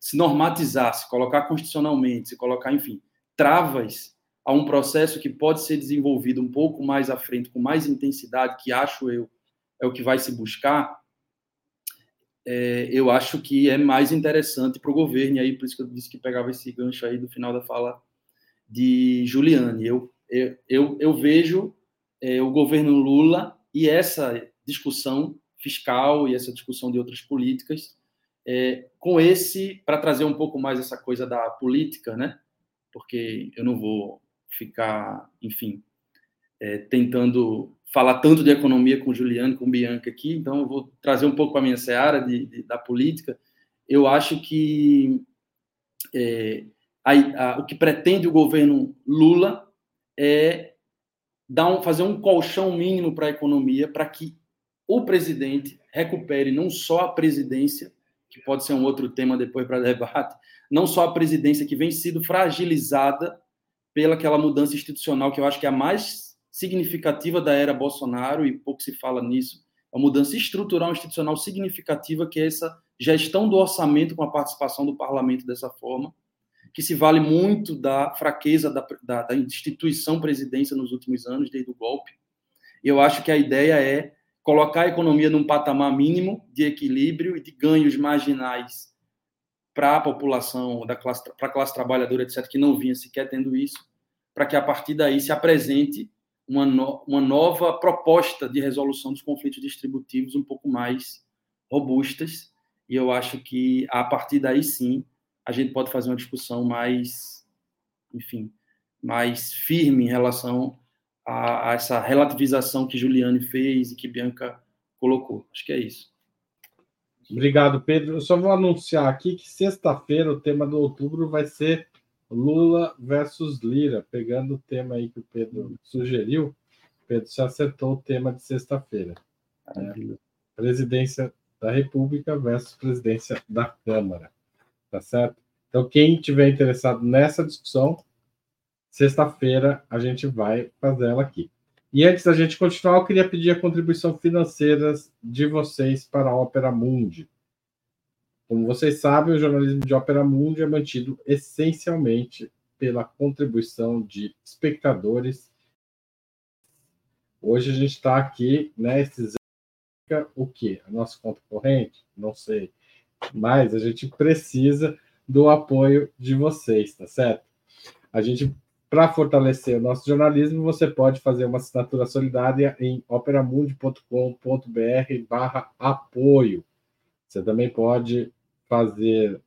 se normatizar, se colocar constitucionalmente, se colocar, enfim, travas a um processo que pode ser desenvolvido um pouco mais à frente, com mais intensidade, que acho eu é o que vai se buscar, é, eu acho que é mais interessante para o governo, e aí por isso que eu disse que pegava esse gancho aí do final da fala de Juliane. Eu, eu, eu, eu vejo é, o governo Lula e essa discussão fiscal e essa discussão de outras políticas é, com esse, para trazer um pouco mais essa coisa da política, né? Porque eu não vou ficar, enfim, é, tentando falar tanto de economia com Juliano, com Bianca aqui, então eu vou trazer um pouco a minha seara de, de, da política. Eu acho que é, a, a, o que pretende o governo Lula é dar um, fazer um colchão mínimo para a economia, para que o presidente recupere não só a presidência, que pode ser um outro tema depois para debate, não só a presidência que vem sido fragilizada pela aquela mudança institucional que eu acho que é a mais significativa da era Bolsonaro, e pouco se fala nisso, a mudança estrutural institucional significativa, que é essa gestão do orçamento com a participação do parlamento dessa forma, que se vale muito da fraqueza da, da, da instituição presidência nos últimos anos, desde o golpe. Eu acho que a ideia é colocar a economia num patamar mínimo de equilíbrio e de ganhos marginais para a população, da classe, para a classe trabalhadora, etc., que não vinha sequer tendo isso, para que a partir daí se apresente uma, no, uma nova proposta de resolução dos conflitos distributivos um pouco mais robustas. E eu acho que a partir daí sim a gente pode fazer uma discussão mais, enfim, mais firme em relação a, a essa relativização que Juliane fez e que Bianca colocou. Acho que é isso. Obrigado, Pedro. Eu só vou anunciar aqui que sexta-feira o tema do outubro vai ser Lula versus Lira, pegando o tema aí que o Pedro sugeriu. Pedro, você acertou o tema de sexta-feira. Né? Presidência da República versus presidência da Câmara. Tá certo? Então, quem tiver interessado nessa discussão, sexta-feira a gente vai fazer ela aqui. E antes da gente continuar, eu queria pedir a contribuição financeira de vocês para a Ópera Mundi. Como vocês sabem, o jornalismo de Ópera Mundi é mantido essencialmente pela contribuição de espectadores. Hoje a gente está aqui, né? Esses o que? A nossa conta corrente? Não sei. Mas a gente precisa do apoio de vocês, tá certo? A gente, para fortalecer o nosso jornalismo, você pode fazer uma assinatura solidária em operamundi.com.br barra apoio. Você também pode fazer,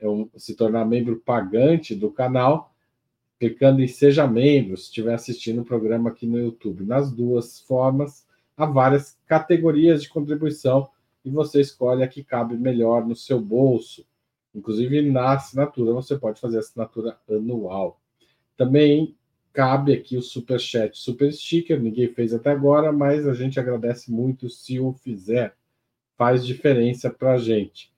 é se tornar membro pagante do canal, clicando em Seja Membro, se estiver assistindo o programa aqui no YouTube. Nas duas formas, há várias categorias de contribuição e você escolhe a que cabe melhor no seu bolso. Inclusive, na assinatura, você pode fazer assinatura anual. Também cabe aqui o Super Chat, Super Sticker, ninguém fez até agora, mas a gente agradece muito se o fizer. Faz diferença para a gente.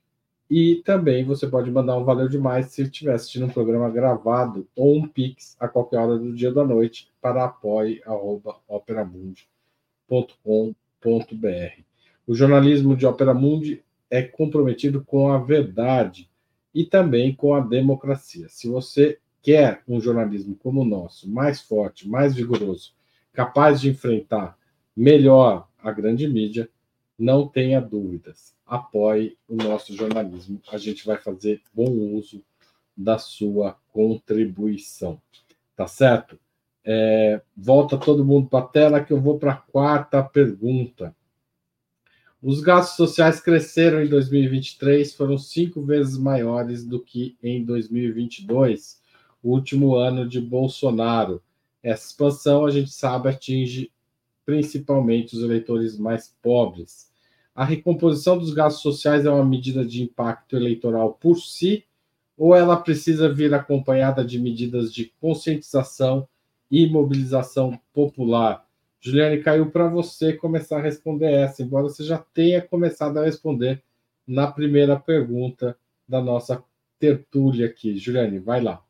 E também você pode mandar um valeu demais se estiver assistindo um programa gravado ou um Pix a qualquer hora do dia ou da noite para apoie.operamundi.com.br. O jornalismo de Opera Mundi é comprometido com a verdade e também com a democracia. Se você quer um jornalismo como o nosso, mais forte, mais vigoroso, capaz de enfrentar melhor a grande mídia, não tenha dúvidas. Apoie o nosso jornalismo. A gente vai fazer bom uso da sua contribuição. Tá certo? É, volta todo mundo para a tela que eu vou para a quarta pergunta. Os gastos sociais cresceram em 2023, foram cinco vezes maiores do que em 2022, o último ano de Bolsonaro. Essa expansão, a gente sabe, atinge principalmente os eleitores mais pobres. A recomposição dos gastos sociais é uma medida de impacto eleitoral por si, ou ela precisa vir acompanhada de medidas de conscientização e mobilização popular? Juliane, caiu para você começar a responder essa, embora você já tenha começado a responder na primeira pergunta da nossa tertúlia aqui. Juliane, vai lá.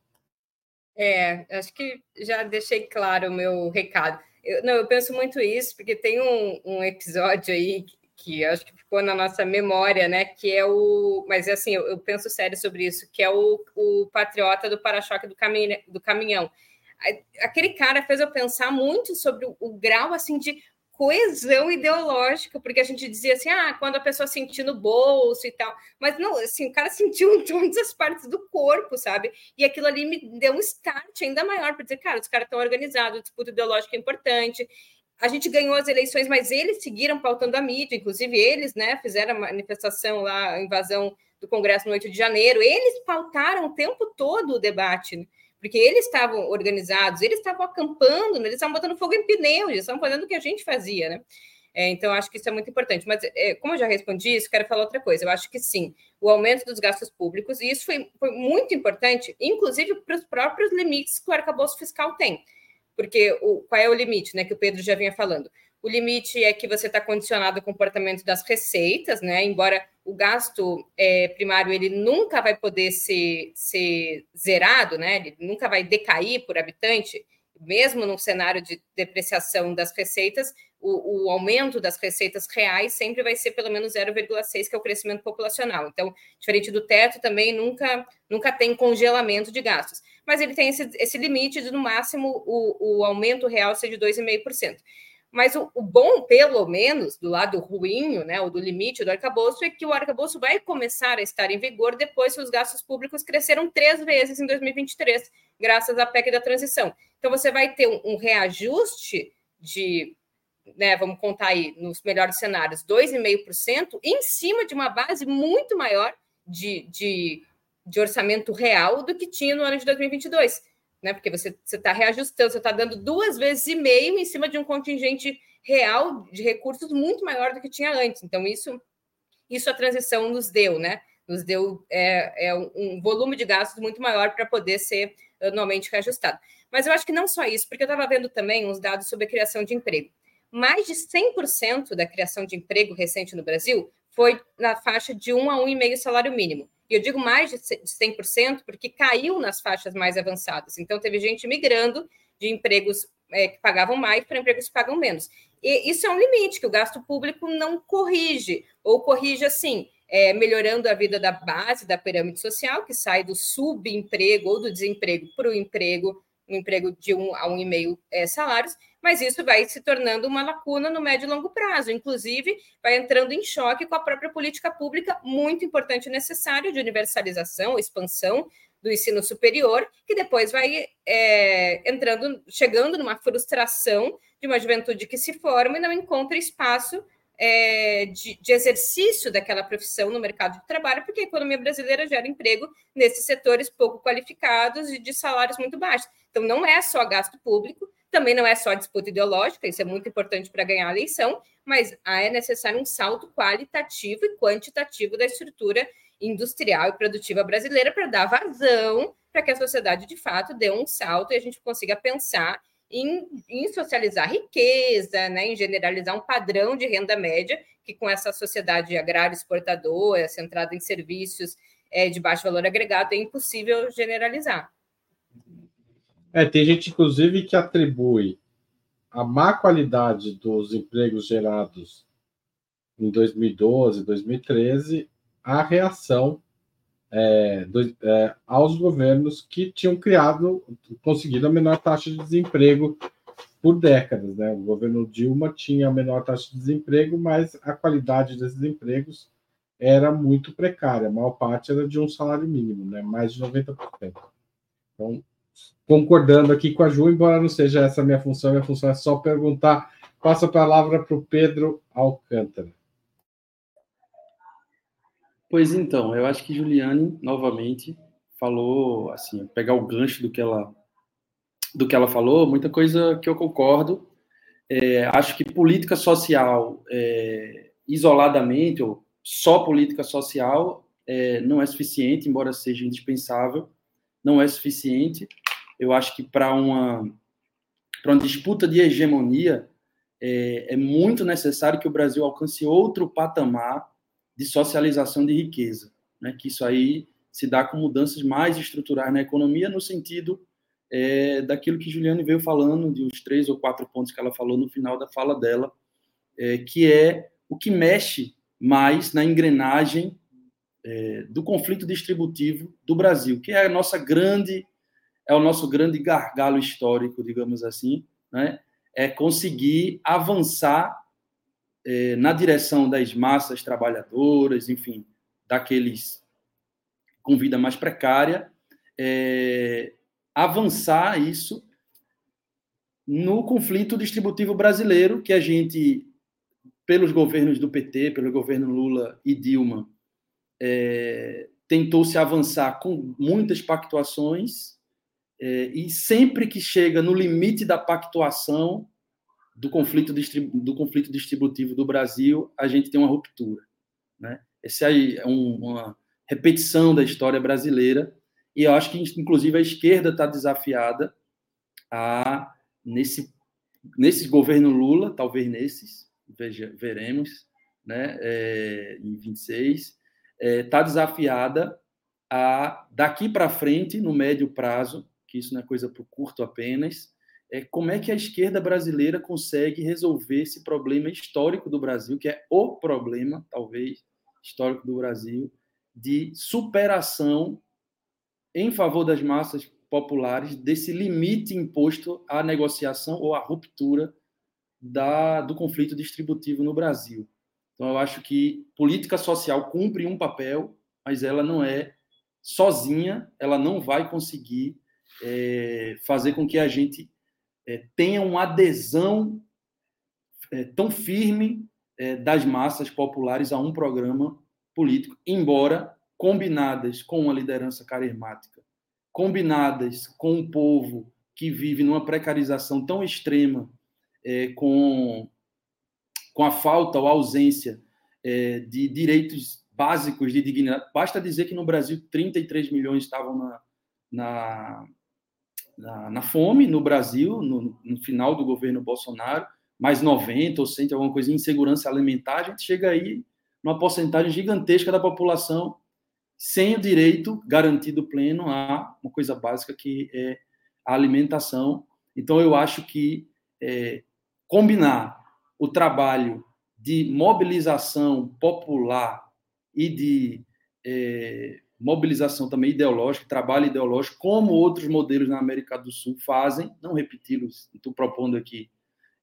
É, acho que já deixei claro o meu recado. Eu, não, eu penso muito isso, porque tem um, um episódio aí que, acho que ficou na nossa memória, né? Que é o. Mas assim, eu, eu penso sério sobre isso, que é o, o patriota do para-choque do, do caminhão aquele cara fez eu pensar muito sobre o, o grau assim de coesão ideológica, porque a gente dizia assim, ah, quando a pessoa sentir no bolso e tal, mas não, assim, o cara sentiu em todas as partes do corpo, sabe? E aquilo ali me deu um start ainda maior para dizer, cara, os caras estão organizados, disputa ideológica é importante. A gente ganhou as eleições, mas eles seguiram pautando a mídia, inclusive eles, né, fizeram a manifestação lá, a invasão do Congresso no 8 de janeiro, eles pautaram o tempo todo o debate, né? porque eles estavam organizados, eles estavam acampando, né? eles estavam botando fogo em pneus, eles estavam fazendo o que a gente fazia, né? É, então, acho que isso é muito importante. Mas, é, como eu já respondi isso, quero falar outra coisa. Eu acho que sim, o aumento dos gastos públicos, e isso foi, foi muito importante, inclusive para os próprios limites que o arcabouço fiscal tem. Porque o, qual é o limite, né, que o Pedro já vinha falando? O limite é que você está condicionado ao comportamento das receitas, né? Embora o gasto é, primário ele nunca vai poder ser, ser zerado, né? Ele nunca vai decair por habitante, mesmo num cenário de depreciação das receitas, o, o, aumento das receitas reais sempre vai ser pelo menos 0,6, que é o crescimento populacional. Então, diferente do teto, também nunca, nunca tem congelamento de gastos. Mas ele tem esse, esse limite de, no máximo, o, o aumento real ser de 2,5%. Mas o, o, bom, pelo menos, do lado ruim, né, ou do limite do arcabouço, é que o arcabouço vai começar a estar em vigor depois que os gastos públicos cresceram três vezes em 2023, graças à PEC da transição. Então, você vai ter um, um reajuste de, né, vamos contar aí, nos melhores cenários, 2,5%, em cima de uma base muito maior de, de, de orçamento real do que tinha no ano de 2022 né? Porque você está reajustando, você está dando duas vezes e meio em cima de um contingente real de recursos muito maior do que tinha antes. Então, isso, isso a transição nos deu, né? Nos deu é, é um volume de gastos muito maior para poder ser anualmente reajustado. Mas eu acho que não só isso, porque eu estava vendo também uns dados sobre a criação de emprego. Mais de 100% da criação de emprego recente no Brasil foi na faixa de 1 a 1,5 salário mínimo. E eu digo mais de 100% porque caiu nas faixas mais avançadas. Então, teve gente migrando de empregos é, que pagavam mais para empregos que pagam menos. E isso é um limite que o gasto público não corrige, ou corrige assim, é, melhorando a vida da base da pirâmide social, que sai do subemprego ou do desemprego para o emprego, um emprego de um a um e meio é, salários, mas isso vai se tornando uma lacuna no médio e longo prazo. Inclusive, vai entrando em choque com a própria política pública, muito importante e necessária, de universalização, expansão do ensino superior, que depois vai é, entrando, chegando numa frustração de uma juventude que se forma e não encontra espaço é, de, de, exercício daquela profissão no mercado de trabalho, porque a economia brasileira gera emprego nesses setores pouco qualificados e de salários muito baixos. Então, não é só gasto público, também não é só disputa ideológica, isso é muito importante para ganhar a eleição, mas é necessário um salto qualitativo e quantitativo da estrutura industrial e produtiva brasileira para dar vazão para que a sociedade, de fato, dê um salto e a gente consiga pensar em, em, socializar riqueza, né, em generalizar um padrão de renda média, que com essa sociedade agrária exportadora, centrada em serviços é, de baixo valor agregado, é impossível generalizar. É, tem gente, inclusive, que atribui a má qualidade dos empregos gerados em 2012, 2013 à reação é, do, é, aos governos que tinham criado, conseguido a menor taxa de desemprego por décadas. Né? O governo Dilma tinha a menor taxa de desemprego, mas a qualidade desses empregos era muito precária. A maior parte era de um salário mínimo, né? mais de 90%. Então, concordando aqui com a Ju, embora não seja essa minha função, minha função é só perguntar. Passo a palavra para o Pedro Alcântara. Pois então, eu acho que Juliane, novamente, falou, assim, pegar o gancho do que ela, do que ela falou, muita coisa que eu concordo. É, acho que política social, é, isoladamente, ou só política social, é, não é suficiente, embora seja indispensável, não é suficiente. Eu acho que para uma, para uma disputa de hegemonia, é, é muito necessário que o Brasil alcance outro patamar de socialização de riqueza, né? que isso aí se dá com mudanças mais estruturais na economia, no sentido é, daquilo que Juliane veio falando, de uns três ou quatro pontos que ela falou no final da fala dela, é, que é o que mexe mais na engrenagem é, do conflito distributivo do Brasil, que é a nossa grande, é o nosso grande gargalo histórico, digamos assim, né? é conseguir avançar é, na direção das massas trabalhadoras, enfim, daqueles com vida mais precária, é, avançar isso no conflito distributivo brasileiro que a gente, pelos governos do PT, pelo governo Lula e Dilma, é, tentou se avançar com muitas pactuações é, e sempre que chega no limite da pactuação, do conflito, do conflito distributivo do Brasil, a gente tem uma ruptura. Né? Essa aí é um, uma repetição da história brasileira, e eu acho que, inclusive, a esquerda está desafiada a, nesse, nesse governo Lula, talvez nesses, veja, veremos, né, é, em 26, está é, tá desafiada a, daqui para frente, no médio prazo, que isso não é coisa para o curto apenas, é como é que a esquerda brasileira consegue resolver esse problema histórico do Brasil, que é o problema, talvez, histórico do Brasil, de superação em favor das massas populares desse limite imposto à negociação ou à ruptura da, do conflito distributivo no Brasil. Então, eu acho que política social cumpre um papel, mas ela não é sozinha, ela não vai conseguir é, fazer com que a gente é, tenha uma adesão é, tão firme é, das massas populares a um programa político, embora combinadas com uma liderança carismática, combinadas com um povo que vive numa precarização tão extrema, é, com, com a falta ou ausência é, de direitos básicos de dignidade. Basta dizer que no Brasil 33 milhões estavam na, na na, na fome no Brasil, no, no, final do governo Bolsonaro, mais 90 ou 100, alguma coisa, insegurança alimentar, a gente chega aí numa porcentagem gigantesca da população sem o direito garantido pleno a uma coisa básica que é a alimentação. Então, eu acho que é, combinar o trabalho de mobilização popular e de é, mobilização também ideológica, trabalho ideológico, como outros modelos na América do Sul fazem, não repeti-los, estou propondo aqui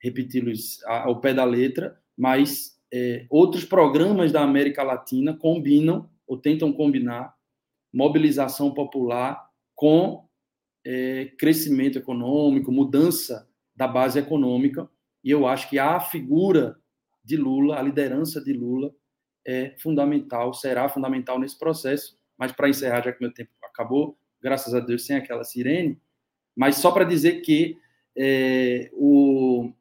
repeti-los ao pé da letra, mas é, outros programas da América Latina combinam ou tentam combinar mobilização popular com é, crescimento econômico, mudança da base econômica, e eu acho que a figura de Lula, a liderança de Lula, é fundamental, será fundamental nesse processo. Mas para encerrar, já que meu tempo acabou, graças a Deus, sem aquela sirene, mas só para dizer que é, o,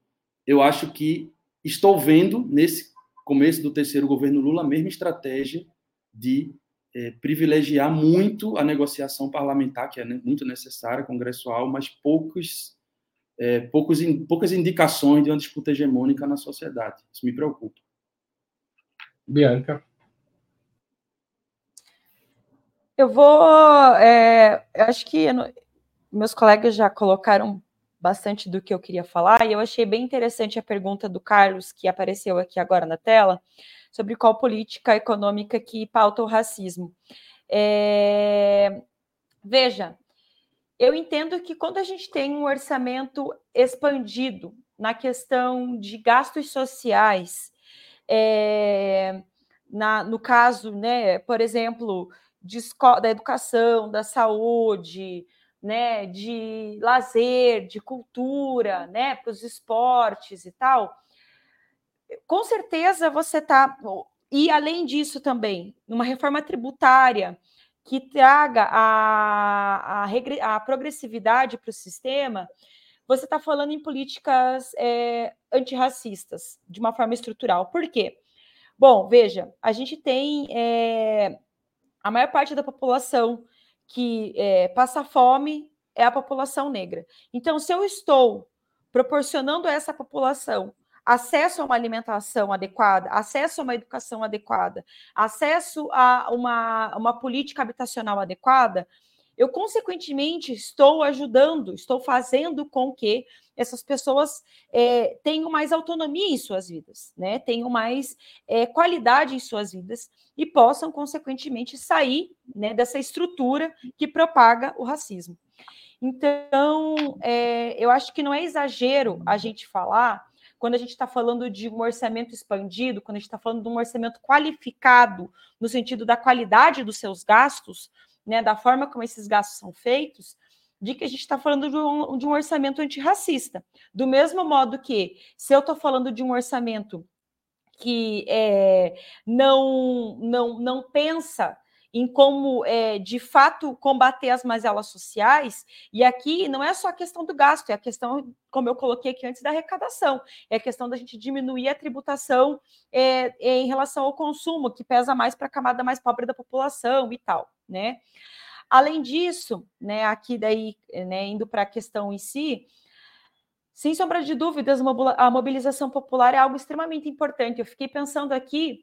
eu acho que estou vendo nesse começo do terceiro governo Lula a mesma estratégia de é, privilegiar muito a negociação parlamentar, que é muito necessária, congressual, mas poucos, é, poucos, poucas indicações de uma disputa hegemônica na sociedade. Isso me preocupa. Bianca. Eu vou. É, eu acho que meus colegas já colocaram bastante do que eu queria falar, e eu achei bem interessante a pergunta do Carlos, que apareceu aqui agora na tela, sobre qual política econômica que pauta o racismo. É... Veja, eu entendo que quando a gente tem um orçamento expandido na questão de gastos sociais, é... na, no caso, né, por exemplo, de, da educação, da saúde, né, de lazer, de cultura, né, para os esportes e tal, com certeza você está. E além disso também, numa reforma tributária que traga a, a, a progressividade para o sistema, você está falando em políticas é, antirracistas, de uma forma estrutural. Por quê? Bom, veja, a gente tem é, a maior parte da população que é, passa fome é a população negra. Então, se eu estou proporcionando a essa população acesso a uma alimentação adequada, acesso a uma educação adequada, acesso a uma, uma política habitacional adequada, eu, consequentemente, estou ajudando, estou fazendo com que essas pessoas é, tenham mais autonomia em suas vidas, né? tenham mais é, qualidade em suas vidas e possam, consequentemente, sair né, dessa estrutura que propaga o racismo. Então, é, eu acho que não é exagero a gente falar, quando a gente está falando de um orçamento expandido, quando a gente está falando de um orçamento qualificado, no sentido da qualidade dos seus gastos, né, da forma como esses gastos são feitos, de que a gente está falando de um, de um orçamento antirracista. Do mesmo modo que, se eu estou falando de um orçamento que é, não, não, não pensa em como é, de fato combater as mazelas sociais, e aqui não é só a questão do gasto, é a questão, como eu coloquei aqui antes, da arrecadação, é a questão da gente diminuir a tributação é, em relação ao consumo, que pesa mais para a camada mais pobre da população e tal, né? Além disso, né, aqui daí, né, indo para a questão em si, sem sombra de dúvidas, a mobilização popular é algo extremamente importante. Eu fiquei pensando aqui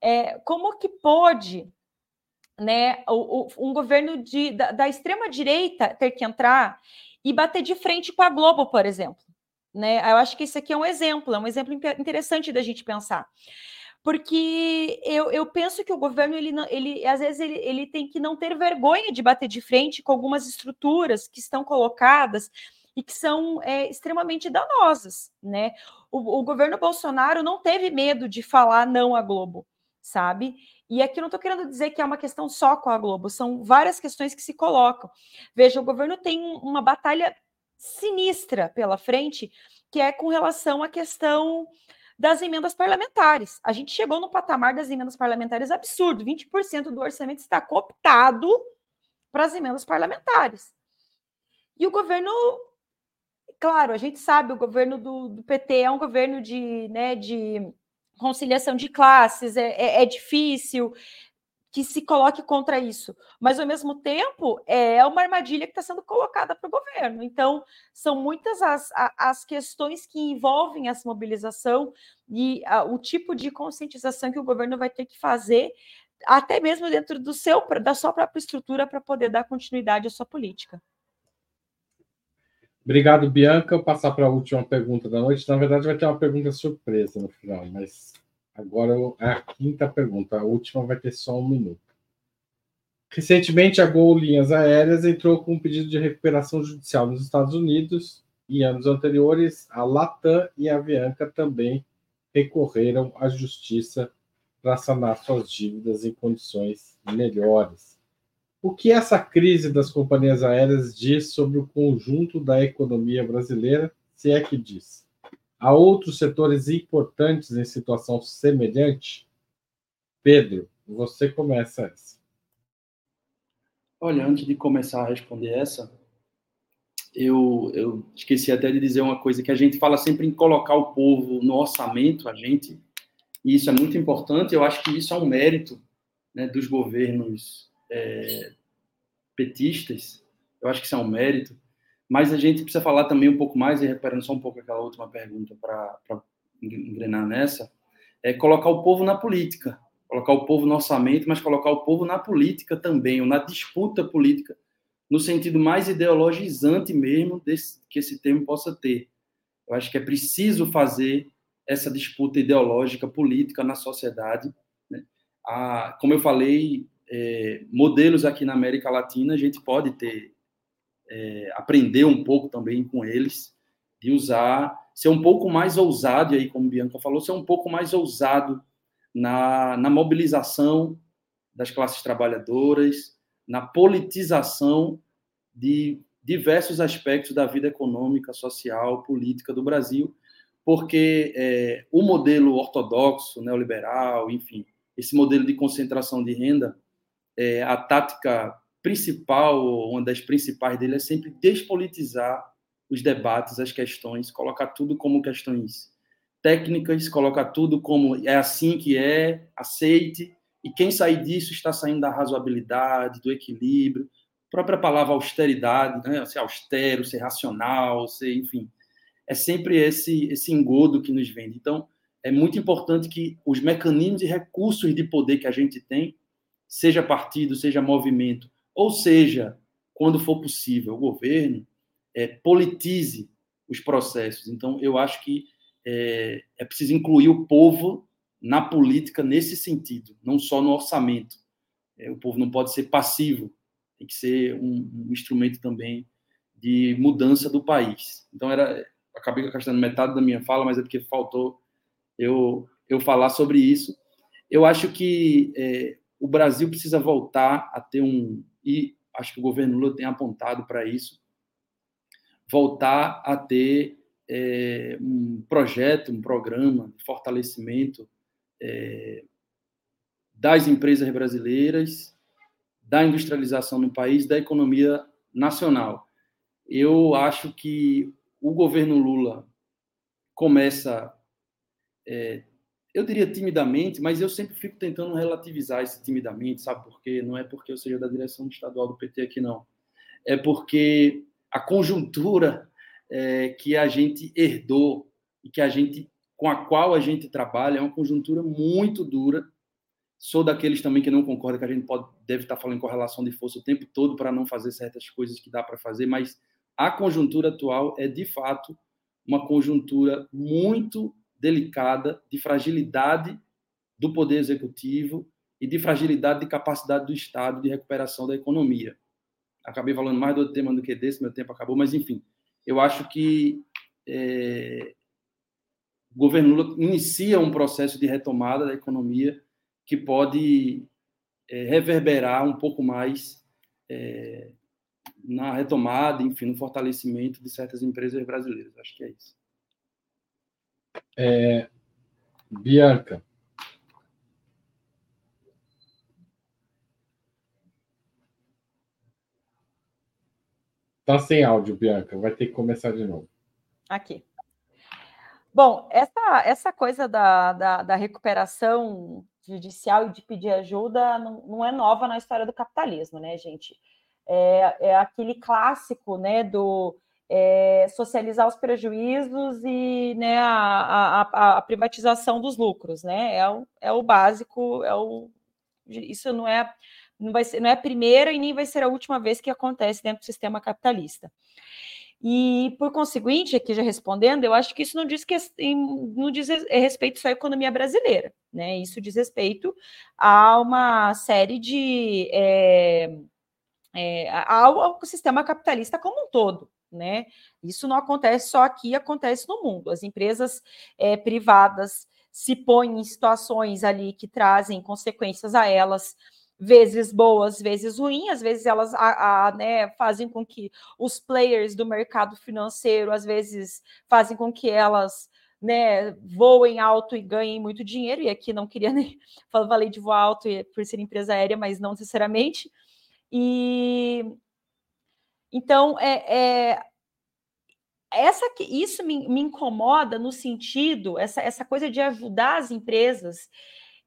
é, como que pode né, o, o, um governo de, da, da extrema-direita ter que entrar e bater de frente com a Globo, por exemplo. Né? Eu acho que isso aqui é um exemplo, é um exemplo interessante da gente pensar. Porque eu, eu penso que o governo, ele, ele às vezes, ele, ele tem que não ter vergonha de bater de frente com algumas estruturas que estão colocadas e que são é, extremamente danosas. Né? O, o governo Bolsonaro não teve medo de falar não à Globo, sabe? E aqui não estou querendo dizer que é uma questão só com a Globo, são várias questões que se colocam. Veja, o governo tem uma batalha sinistra pela frente, que é com relação à questão das emendas parlamentares. A gente chegou no patamar das emendas parlamentares absurdo, 20% do orçamento está cooptado para as emendas parlamentares. E o governo, claro, a gente sabe, o governo do, do PT é um governo de, né, de conciliação de classes, é, é, é difícil que se coloque contra isso, mas ao mesmo tempo é uma armadilha que está sendo colocada para o governo. Então, são muitas as, as questões que envolvem essa mobilização e a, o tipo de conscientização que o governo vai ter que fazer até mesmo dentro do seu, da sua própria estrutura para poder dar continuidade à sua política. Obrigado, Bianca. Vou passar para a última pergunta da noite. Na verdade, vai ter uma pergunta surpresa no final, mas agora é a quinta pergunta. A última vai ter só um minuto. Recentemente, a Gol Linhas Aéreas entrou com um pedido de recuperação judicial nos Estados Unidos. Em anos anteriores, a Latam e a Avianca também recorreram à justiça para sanar suas dívidas em condições melhores. O que essa crise das companhias aéreas diz sobre o conjunto da economia brasileira, se é que diz? Há outros setores importantes em situação semelhante? Pedro, você começa essa. Olha, antes de começar a responder essa, eu, eu esqueci até de dizer uma coisa que a gente fala sempre em colocar o povo no orçamento, a gente, e isso é muito importante. Eu acho que isso é um mérito né, dos governos é, petistas. Eu acho que isso é um mérito. Mas a gente precisa falar também um pouco mais, e reparando só um pouco aquela última pergunta para engrenar nessa, é colocar o povo na política, colocar o povo no orçamento, mas colocar o povo na política também, ou na disputa política, no sentido mais ideologizante mesmo desse, que esse termo possa ter. Eu acho que é preciso fazer essa disputa ideológica, política na sociedade. Né? A, como eu falei, é, modelos aqui na América Latina, a gente pode ter, é, aprender um pouco também com eles, de usar, ser um pouco mais ousado, e aí, como Bianca falou, ser um pouco mais ousado na, na mobilização das classes trabalhadoras, na politização de diversos aspectos da vida econômica, social, política do Brasil, porque é, o modelo ortodoxo, neoliberal, enfim, esse modelo de concentração de renda, é, a tática principal, uma das principais dele, é sempre despolitizar os debates, as questões, colocar tudo como questões técnicas, colocar tudo como é assim que é, aceite, e quem sair disso está saindo da razoabilidade, do equilíbrio, a própria palavra austeridade, né? ser austero, ser racional, ser, enfim, é sempre esse, esse engodo que nos vende. Então, é muito importante que os mecanismos e recursos de poder que a gente tem, seja partido, seja movimento, ou seja, quando for possível, o governo, é, politize os processos. Então, eu acho que é, é preciso incluir o povo na política nesse sentido, não só no orçamento. É, o povo não pode ser passivo, tem que ser um, um instrumento também de mudança do país. Então, era acabei gastando metade da minha fala, mas é porque faltou eu, eu falar sobre isso. Eu acho que é, o Brasil precisa voltar a ter um. E acho que o governo Lula tem apontado para isso voltar a ter é, um projeto, um programa de fortalecimento é, das empresas brasileiras, da industrialização no país, da economia nacional. Eu acho que o governo Lula começa, é, eu diria timidamente, mas eu sempre fico tentando relativizar esse timidamente, sabe por quê? Não é porque eu seja da direção estadual do PT aqui, não. É porque a conjuntura é, que a gente herdou e que a gente com a qual a gente trabalha é uma conjuntura muito dura. Sou daqueles também que não concorda que a gente pode deve estar falando em correlação de força o tempo todo para não fazer certas coisas que dá para fazer, mas a conjuntura atual é, de fato, uma conjuntura muito delicada de fragilidade do poder executivo e de fragilidade de capacidade do Estado de recuperação da economia. Acabei falando mais do outro tema do que desse, meu tempo acabou, mas enfim, eu acho que é, o governo Lula inicia um processo de retomada da economia que pode é, reverberar um pouco mais é, na retomada, enfim, no fortalecimento de certas empresas brasileiras. Acho que é isso. É, Bianca. Tá sem áudio, Bianca. Vai ter que começar de novo. Aqui. Bom, essa, essa coisa da, da, da recuperação judicial e de pedir ajuda não, não é nova na história do capitalismo, né, gente? é, é aquele clássico né, do é, socializar os prejuízos e né, a, a, a, privatização dos lucros, né? É o, é o básico, é o isso não é não vai ser, não é a primeira e nem vai ser a última vez que acontece dentro do sistema capitalista. E, por conseguinte, aqui já respondendo, eu acho que isso não diz, que, não diz respeito só à economia brasileira, né? Isso diz respeito a uma série de. É, é, ao, ao sistema capitalista como um todo. Né? Isso não acontece só aqui, acontece no mundo. As empresas é, privadas se põem em situações ali que trazem consequências a elas vezes boas, vezes ruins, às vezes elas a, a, né, fazem com que os players do mercado financeiro, às vezes, fazem com que elas né, voem alto e ganhem muito dinheiro, e aqui não queria <laughs> nem falei de voar alto por ser empresa aérea, mas não necessariamente. E então é, é essa isso me, me, incomoda no sentido, essa, essa coisa de ajudar as empresas,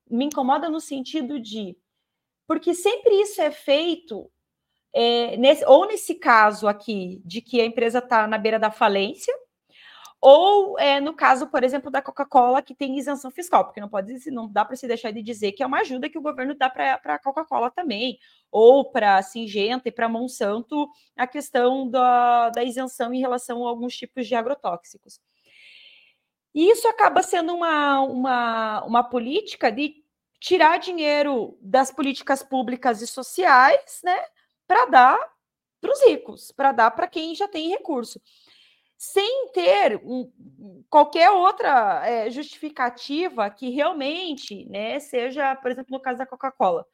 me incomoda no sentido de porque sempre isso é feito, é, nesse, ou nesse caso aqui, de que a empresa está na beira da falência, ou é, no caso, por exemplo, da Coca-Cola, que tem isenção fiscal, porque não pode não dá para se deixar de dizer que é uma ajuda que o governo dá para a Coca-Cola também, ou para a Singenta e para a Monsanto, a questão da, da isenção em relação a alguns tipos de agrotóxicos. E isso acaba sendo uma, uma, uma política de tirar dinheiro das políticas públicas e sociais, né, para dar para os ricos, para dar para quem já tem recurso, sem ter um, qualquer outra é, justificativa que realmente, né, seja, por exemplo, no caso da Coca-Cola,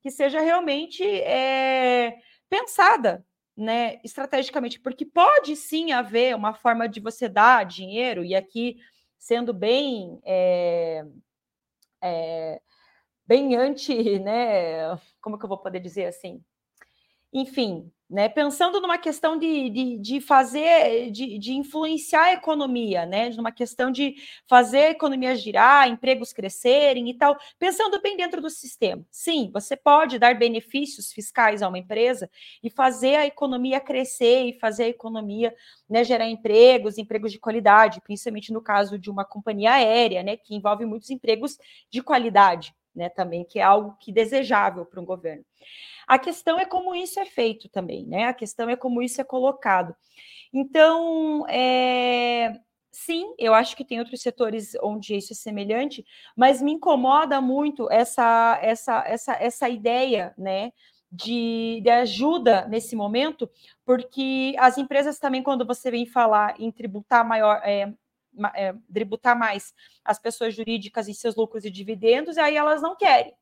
que seja realmente é, pensada, né, estrategicamente, porque pode sim haver uma forma de você dar dinheiro e aqui sendo bem é, bem anti, <laughs> né? Como que eu vou poder dizer assim? Enfim, né, pensando numa questão de, de, de fazer, de, de, influenciar a economia, né, numa questão de fazer a economia girar, empregos crescerem e tal, pensando bem dentro do sistema. Sim, você pode dar benefícios fiscais a uma empresa e fazer a economia crescer e fazer a economia né, gerar empregos, empregos de qualidade, principalmente no caso de uma companhia aérea, né, que envolve muitos empregos de qualidade né, também, que é algo que desejável para um governo. A questão é como isso é feito também, né? A questão é como isso é colocado. Então, é, sim, eu acho que tem outros setores onde isso é semelhante, mas me incomoda muito essa essa essa, essa ideia, né? De, de ajuda nesse momento, porque as empresas também, quando você vem falar em tributar maior, é, é, tributar mais as pessoas jurídicas em seus lucros e dividendos, e aí elas não querem.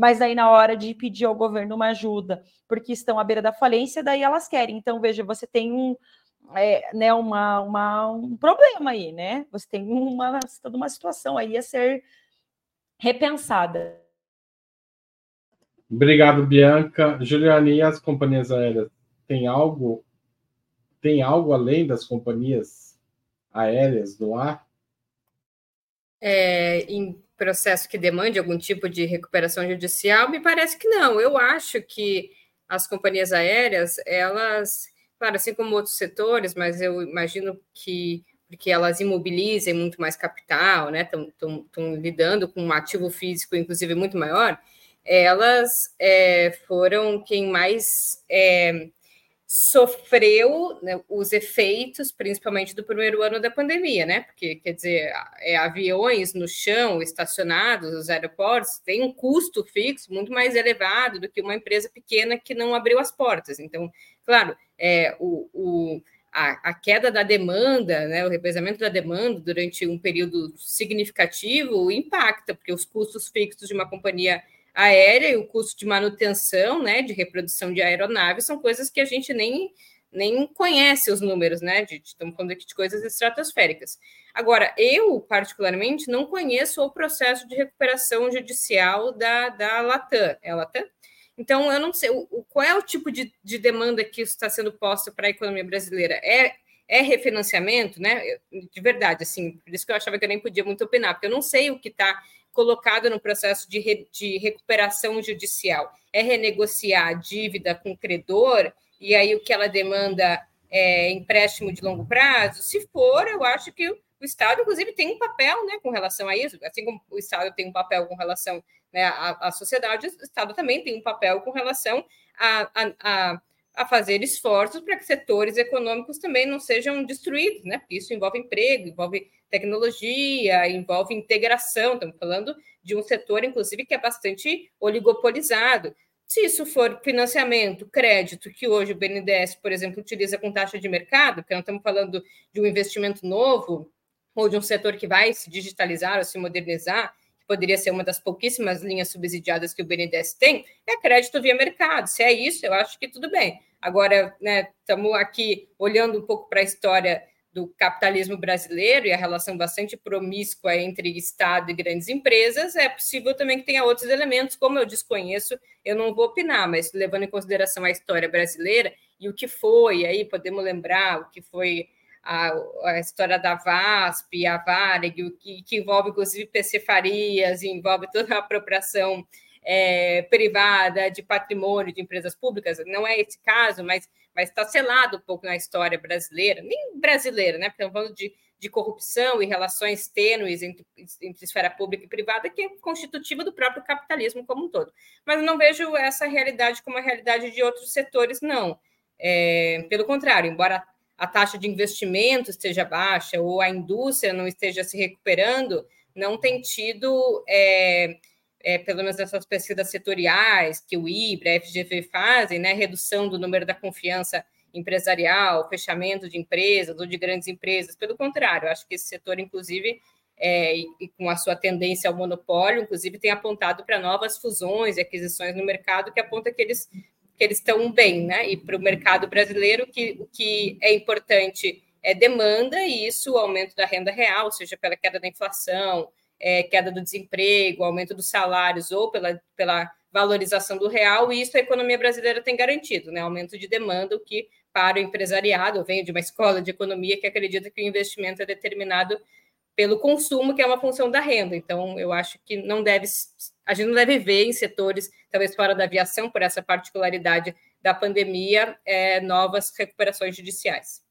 Mas aí, na hora de pedir ao governo uma ajuda, porque estão à beira da falência, daí elas querem. Então, veja, você tem um, é, né, uma, uma, um problema aí, né? Você tem uma, toda uma situação aí a ser repensada. Obrigado, Bianca. Juliane, e as companhias aéreas têm algo, tem algo além das companhias aéreas no ar? É, em processo que demande algum tipo de recuperação judicial, me parece que não. Eu acho que as companhias aéreas, elas, claro, assim como outros setores, mas eu imagino que porque elas imobilizem muito mais capital, né? Estão lidando com um ativo físico, inclusive, muito maior, elas é, foram quem mais é, sofreu né, os efeitos, principalmente do primeiro ano da pandemia, né? Porque, quer dizer, é, aviões no chão, estacionados, os aeroportos, têm um custo fixo muito mais elevado do que uma empresa pequena que não abriu as portas. Então, claro, é, o, o a, a, queda da demanda, né, o represamento da demanda durante um período significativo impacta, porque os custos fixos de uma companhia aérea e o custo de manutenção, né, de reprodução de aeronaves, são coisas que a gente nem, nem conhece os números, né? De, estamos falando aqui de coisas estratosféricas. Agora, eu, particularmente, não conheço o processo de recuperação judicial da, da Latam. É Latam? Então, eu não sei o, qual é o tipo de, de demanda que está sendo posta para a economia brasileira. É, é refinanciamento, né? De verdade, assim, por isso que eu achava que eu nem podia muito opinar, porque eu não sei o que está colocado no processo de, re, de recuperação judicial é renegociar a dívida com o credor, e aí o que ela demanda é empréstimo de longo prazo? Se for, eu acho que o Estado, inclusive, tem um papel né, com relação a isso, assim como o Estado tem um papel com relação né, a, a sociedade, o Estado também tem um papel com relação a, a, a a fazer esforços para que setores econômicos também não sejam destruídos, né? Isso envolve emprego, envolve tecnologia, envolve integração. Estamos falando de um setor, inclusive, que é bastante oligopolizado. Se isso for financiamento, crédito, que hoje o BNDES, por exemplo, utiliza com taxa de mercado, porque não estamos falando de um investimento novo ou de um setor que vai se digitalizar ou se modernizar, que poderia ser uma das pouquíssimas linhas subsidiadas que o BNDES tem, é crédito via mercado. Se é isso, eu acho que tudo bem. Agora, estamos né, aqui olhando um pouco para a história do capitalismo brasileiro e a relação bastante promíscua entre Estado e grandes empresas, é possível também que tenha outros elementos, como eu desconheço, eu não vou opinar, mas levando em consideração a história brasileira e o que foi, aí podemos lembrar o que foi a, a história da VASP, a Varig, o que, que envolve inclusive PC Farias, envolve toda a apropriação é, privada, de patrimônio de empresas públicas, não é esse caso, mas está selado um pouco na história brasileira, nem brasileira, né? Porque estamos falando de, de corrupção e relações tênues entre, entre esfera pública e privada, que é constitutiva do próprio capitalismo como um todo. Mas não vejo essa realidade como a realidade de outros setores, não. É, pelo contrário, embora a taxa de investimento esteja baixa ou a indústria não esteja se recuperando, não tem tido é, é, pelo menos nessas pesquisas setoriais que o IBRA, a FGV fazem, né, redução do número da confiança empresarial, fechamento de empresas ou de grandes empresas. Pelo contrário, acho que esse setor, inclusive, é, e, com a sua tendência ao monopólio, inclusive, tem apontado para novas fusões e aquisições no mercado, que aponta que eles que eles estão bem, né? E para o mercado brasileiro, que, o que é importante é demanda, e isso, o aumento da renda real, seja pela queda da inflação, é, queda do desemprego, aumento dos salários ou pela, pela valorização do real, e isso a economia brasileira tem garantido, né? Aumento de demanda, o que para o empresariado, eu venho de uma <laughs> escola de economia que acredita que o investimento é determinado pelo consumo, que é uma função da renda. Então, eu acho que não deve, a gente não deve ver em setores, talvez fora da aviação, por essa particularidade da pandemia, é, novas recuperações judiciais.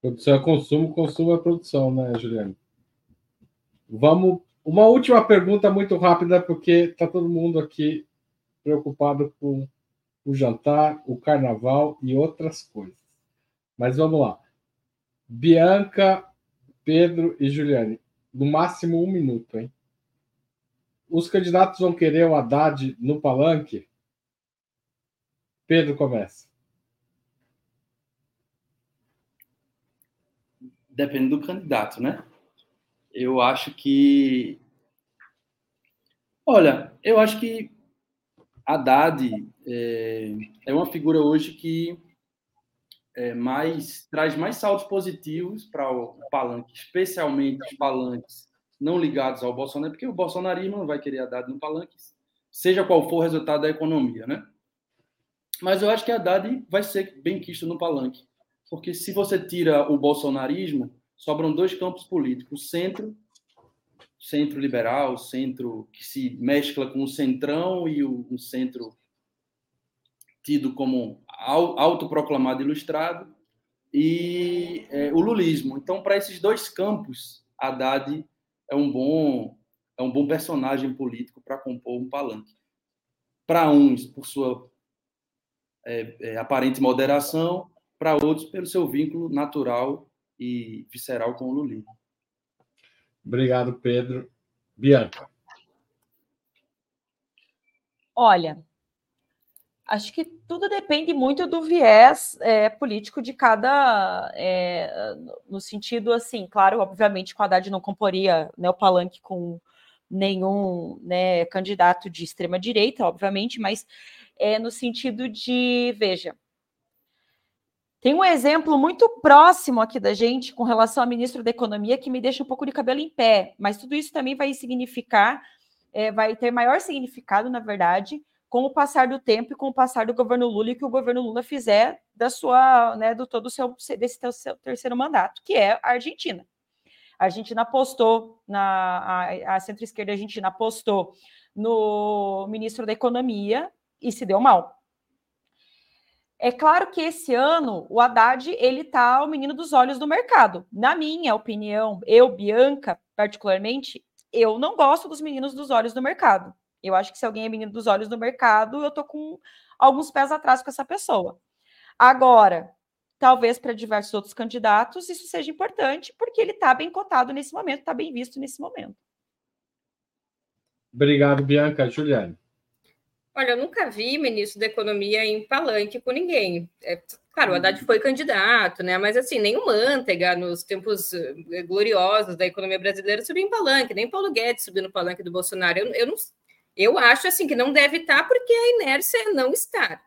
Produção é consumo, consumo é produção, né, Juliane? Vamos. Uma última pergunta muito rápida, porque está todo mundo aqui preocupado com o jantar, o carnaval e outras coisas. Mas vamos lá. Bianca, Pedro e Juliane, no máximo um minuto, hein? Os candidatos vão querer o Haddad no palanque? Pedro começa. Depende do candidato, né? Eu acho que. Olha, eu acho que Haddad é, é uma figura hoje que é mais, traz mais saltos positivos para o palanque, especialmente os palanques não ligados ao Bolsonaro, porque o bolsonarismo não vai querer Haddad no palanque, seja qual for o resultado da economia, né? Mas eu acho que Haddad vai ser bem quisto no palanque, porque se você tira o bolsonarismo, sobram dois campos políticos, o centro, centro liberal, o centro que se mescla com o centrão e o, um centro tido como autoproclamado ilustrado, e é, o lulismo. Então, para esses dois campos, Haddad é um bom é um bom personagem político para compor um palanque. Para uns, por sua é, é, aparente moderação, para outros, pelo seu vínculo natural e visceral com o lulismo. Obrigado, Pedro. Bianca. Olha, acho que tudo depende muito do viés é, político de cada. É, no sentido assim, claro, obviamente, que o Haddad não comporia né, o palanque com nenhum né, candidato de extrema direita, obviamente, mas é no sentido de, veja, tem um exemplo muito próximo aqui da gente com relação ao ministro da Economia que me deixa um pouco de cabelo em pé, mas tudo isso também vai significar, é, vai ter maior significado, na verdade, com o passar do tempo e com o passar do governo Lula e que o governo Lula fizer da sua, né, do todo o seu, desse seu terceiro mandato, que é a Argentina. A Argentina apostou na a, a centro-esquerda argentina apostou no ministro da Economia e se deu mal. É claro que esse ano o Haddad ele tá o menino dos olhos do mercado. Na minha opinião, eu, Bianca, particularmente, eu não gosto dos meninos dos olhos do mercado. Eu acho que se alguém é menino dos olhos do mercado, eu tô com alguns pés atrás com essa pessoa. Agora, talvez para diversos outros candidatos isso seja importante, porque ele está bem cotado nesse momento, está bem visto nesse momento. Obrigado, Bianca. Juliane. Olha, eu nunca vi ministro da Economia em palanque com ninguém. É, claro, o Haddad foi candidato, né? Mas assim, nem o Manteiga, nos tempos eh, gloriosos da economia brasileira, subiu em palanque, nem Paulo Guedes subiu no palanque do Bolsonaro. Eu, eu, não, eu acho assim que não deve estar, porque a inércia é não estar.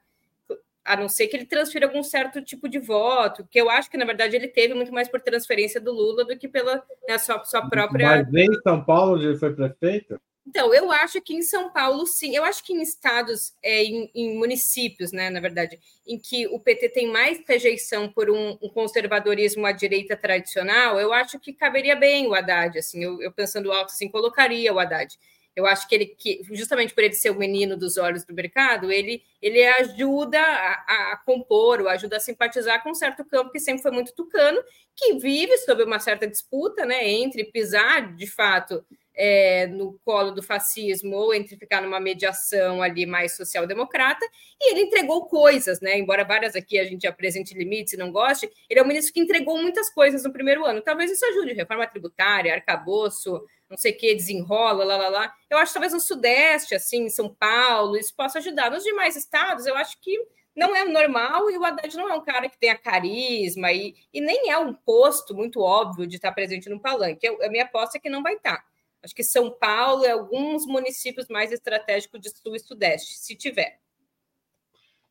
A não ser que ele transfira algum certo tipo de voto, que eu acho que, na verdade, ele teve muito mais por transferência do Lula do que pela né, sua, sua própria. Mas nem em São Paulo, onde ele foi prefeito? Então, eu acho que em São Paulo, sim. Eu acho que em estados, é, em, em, municípios, né, na verdade, em que o PT tem mais rejeição por um, um, conservadorismo à direita tradicional, eu acho que caberia bem o Haddad. Assim, eu, eu pensando alto, assim, colocaria o Haddad. Eu acho que ele, que, justamente por ele ser o menino dos olhos do mercado, ele, ele ajuda a, a compor, ou ajuda a simpatizar com um certo campo que sempre foi muito tucano, que vive sob uma certa disputa, né, entre pisar, de fato, é, no colo do fascismo ou entre ficar numa mediação ali mais social-democrata, e ele entregou coisas, né? Embora várias aqui a gente apresente limites e não goste, ele é um ministro que entregou muitas coisas no primeiro ano. Talvez isso ajude, reforma tributária, arcabouço, não sei o que, desenrola, lá, lá, lá. Eu acho que talvez no Sudeste, assim, São Paulo, isso possa ajudar. Nos demais estados, eu acho que não é normal e o Haddad não é um cara que tenha carisma e, e nem é um posto muito óbvio de estar presente no palanque. Eu, a minha aposta é que não vai estar. Acho que São Paulo e alguns municípios mais estratégicos de sul e sudeste, se tiver.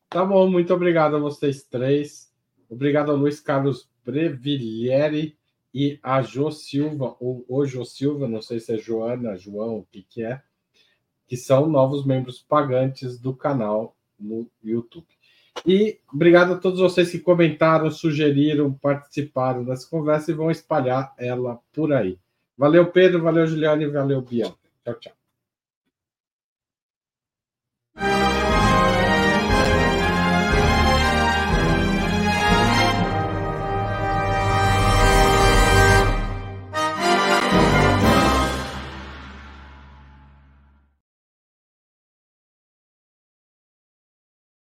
Tá bom, muito obrigado a vocês três. Obrigado a Luiz Carlos Brevillieri e a Jo Silva, ou o Jo Silva, não sei se é Joana, João, o que, que é, que são novos membros pagantes do canal no YouTube. E obrigado a todos vocês que comentaram, sugeriram, participaram dessa conversa e vão espalhar ela por aí. Valeu, Pedro. Valeu, Juliane. Valeu, Bianca. Tchau, tchau.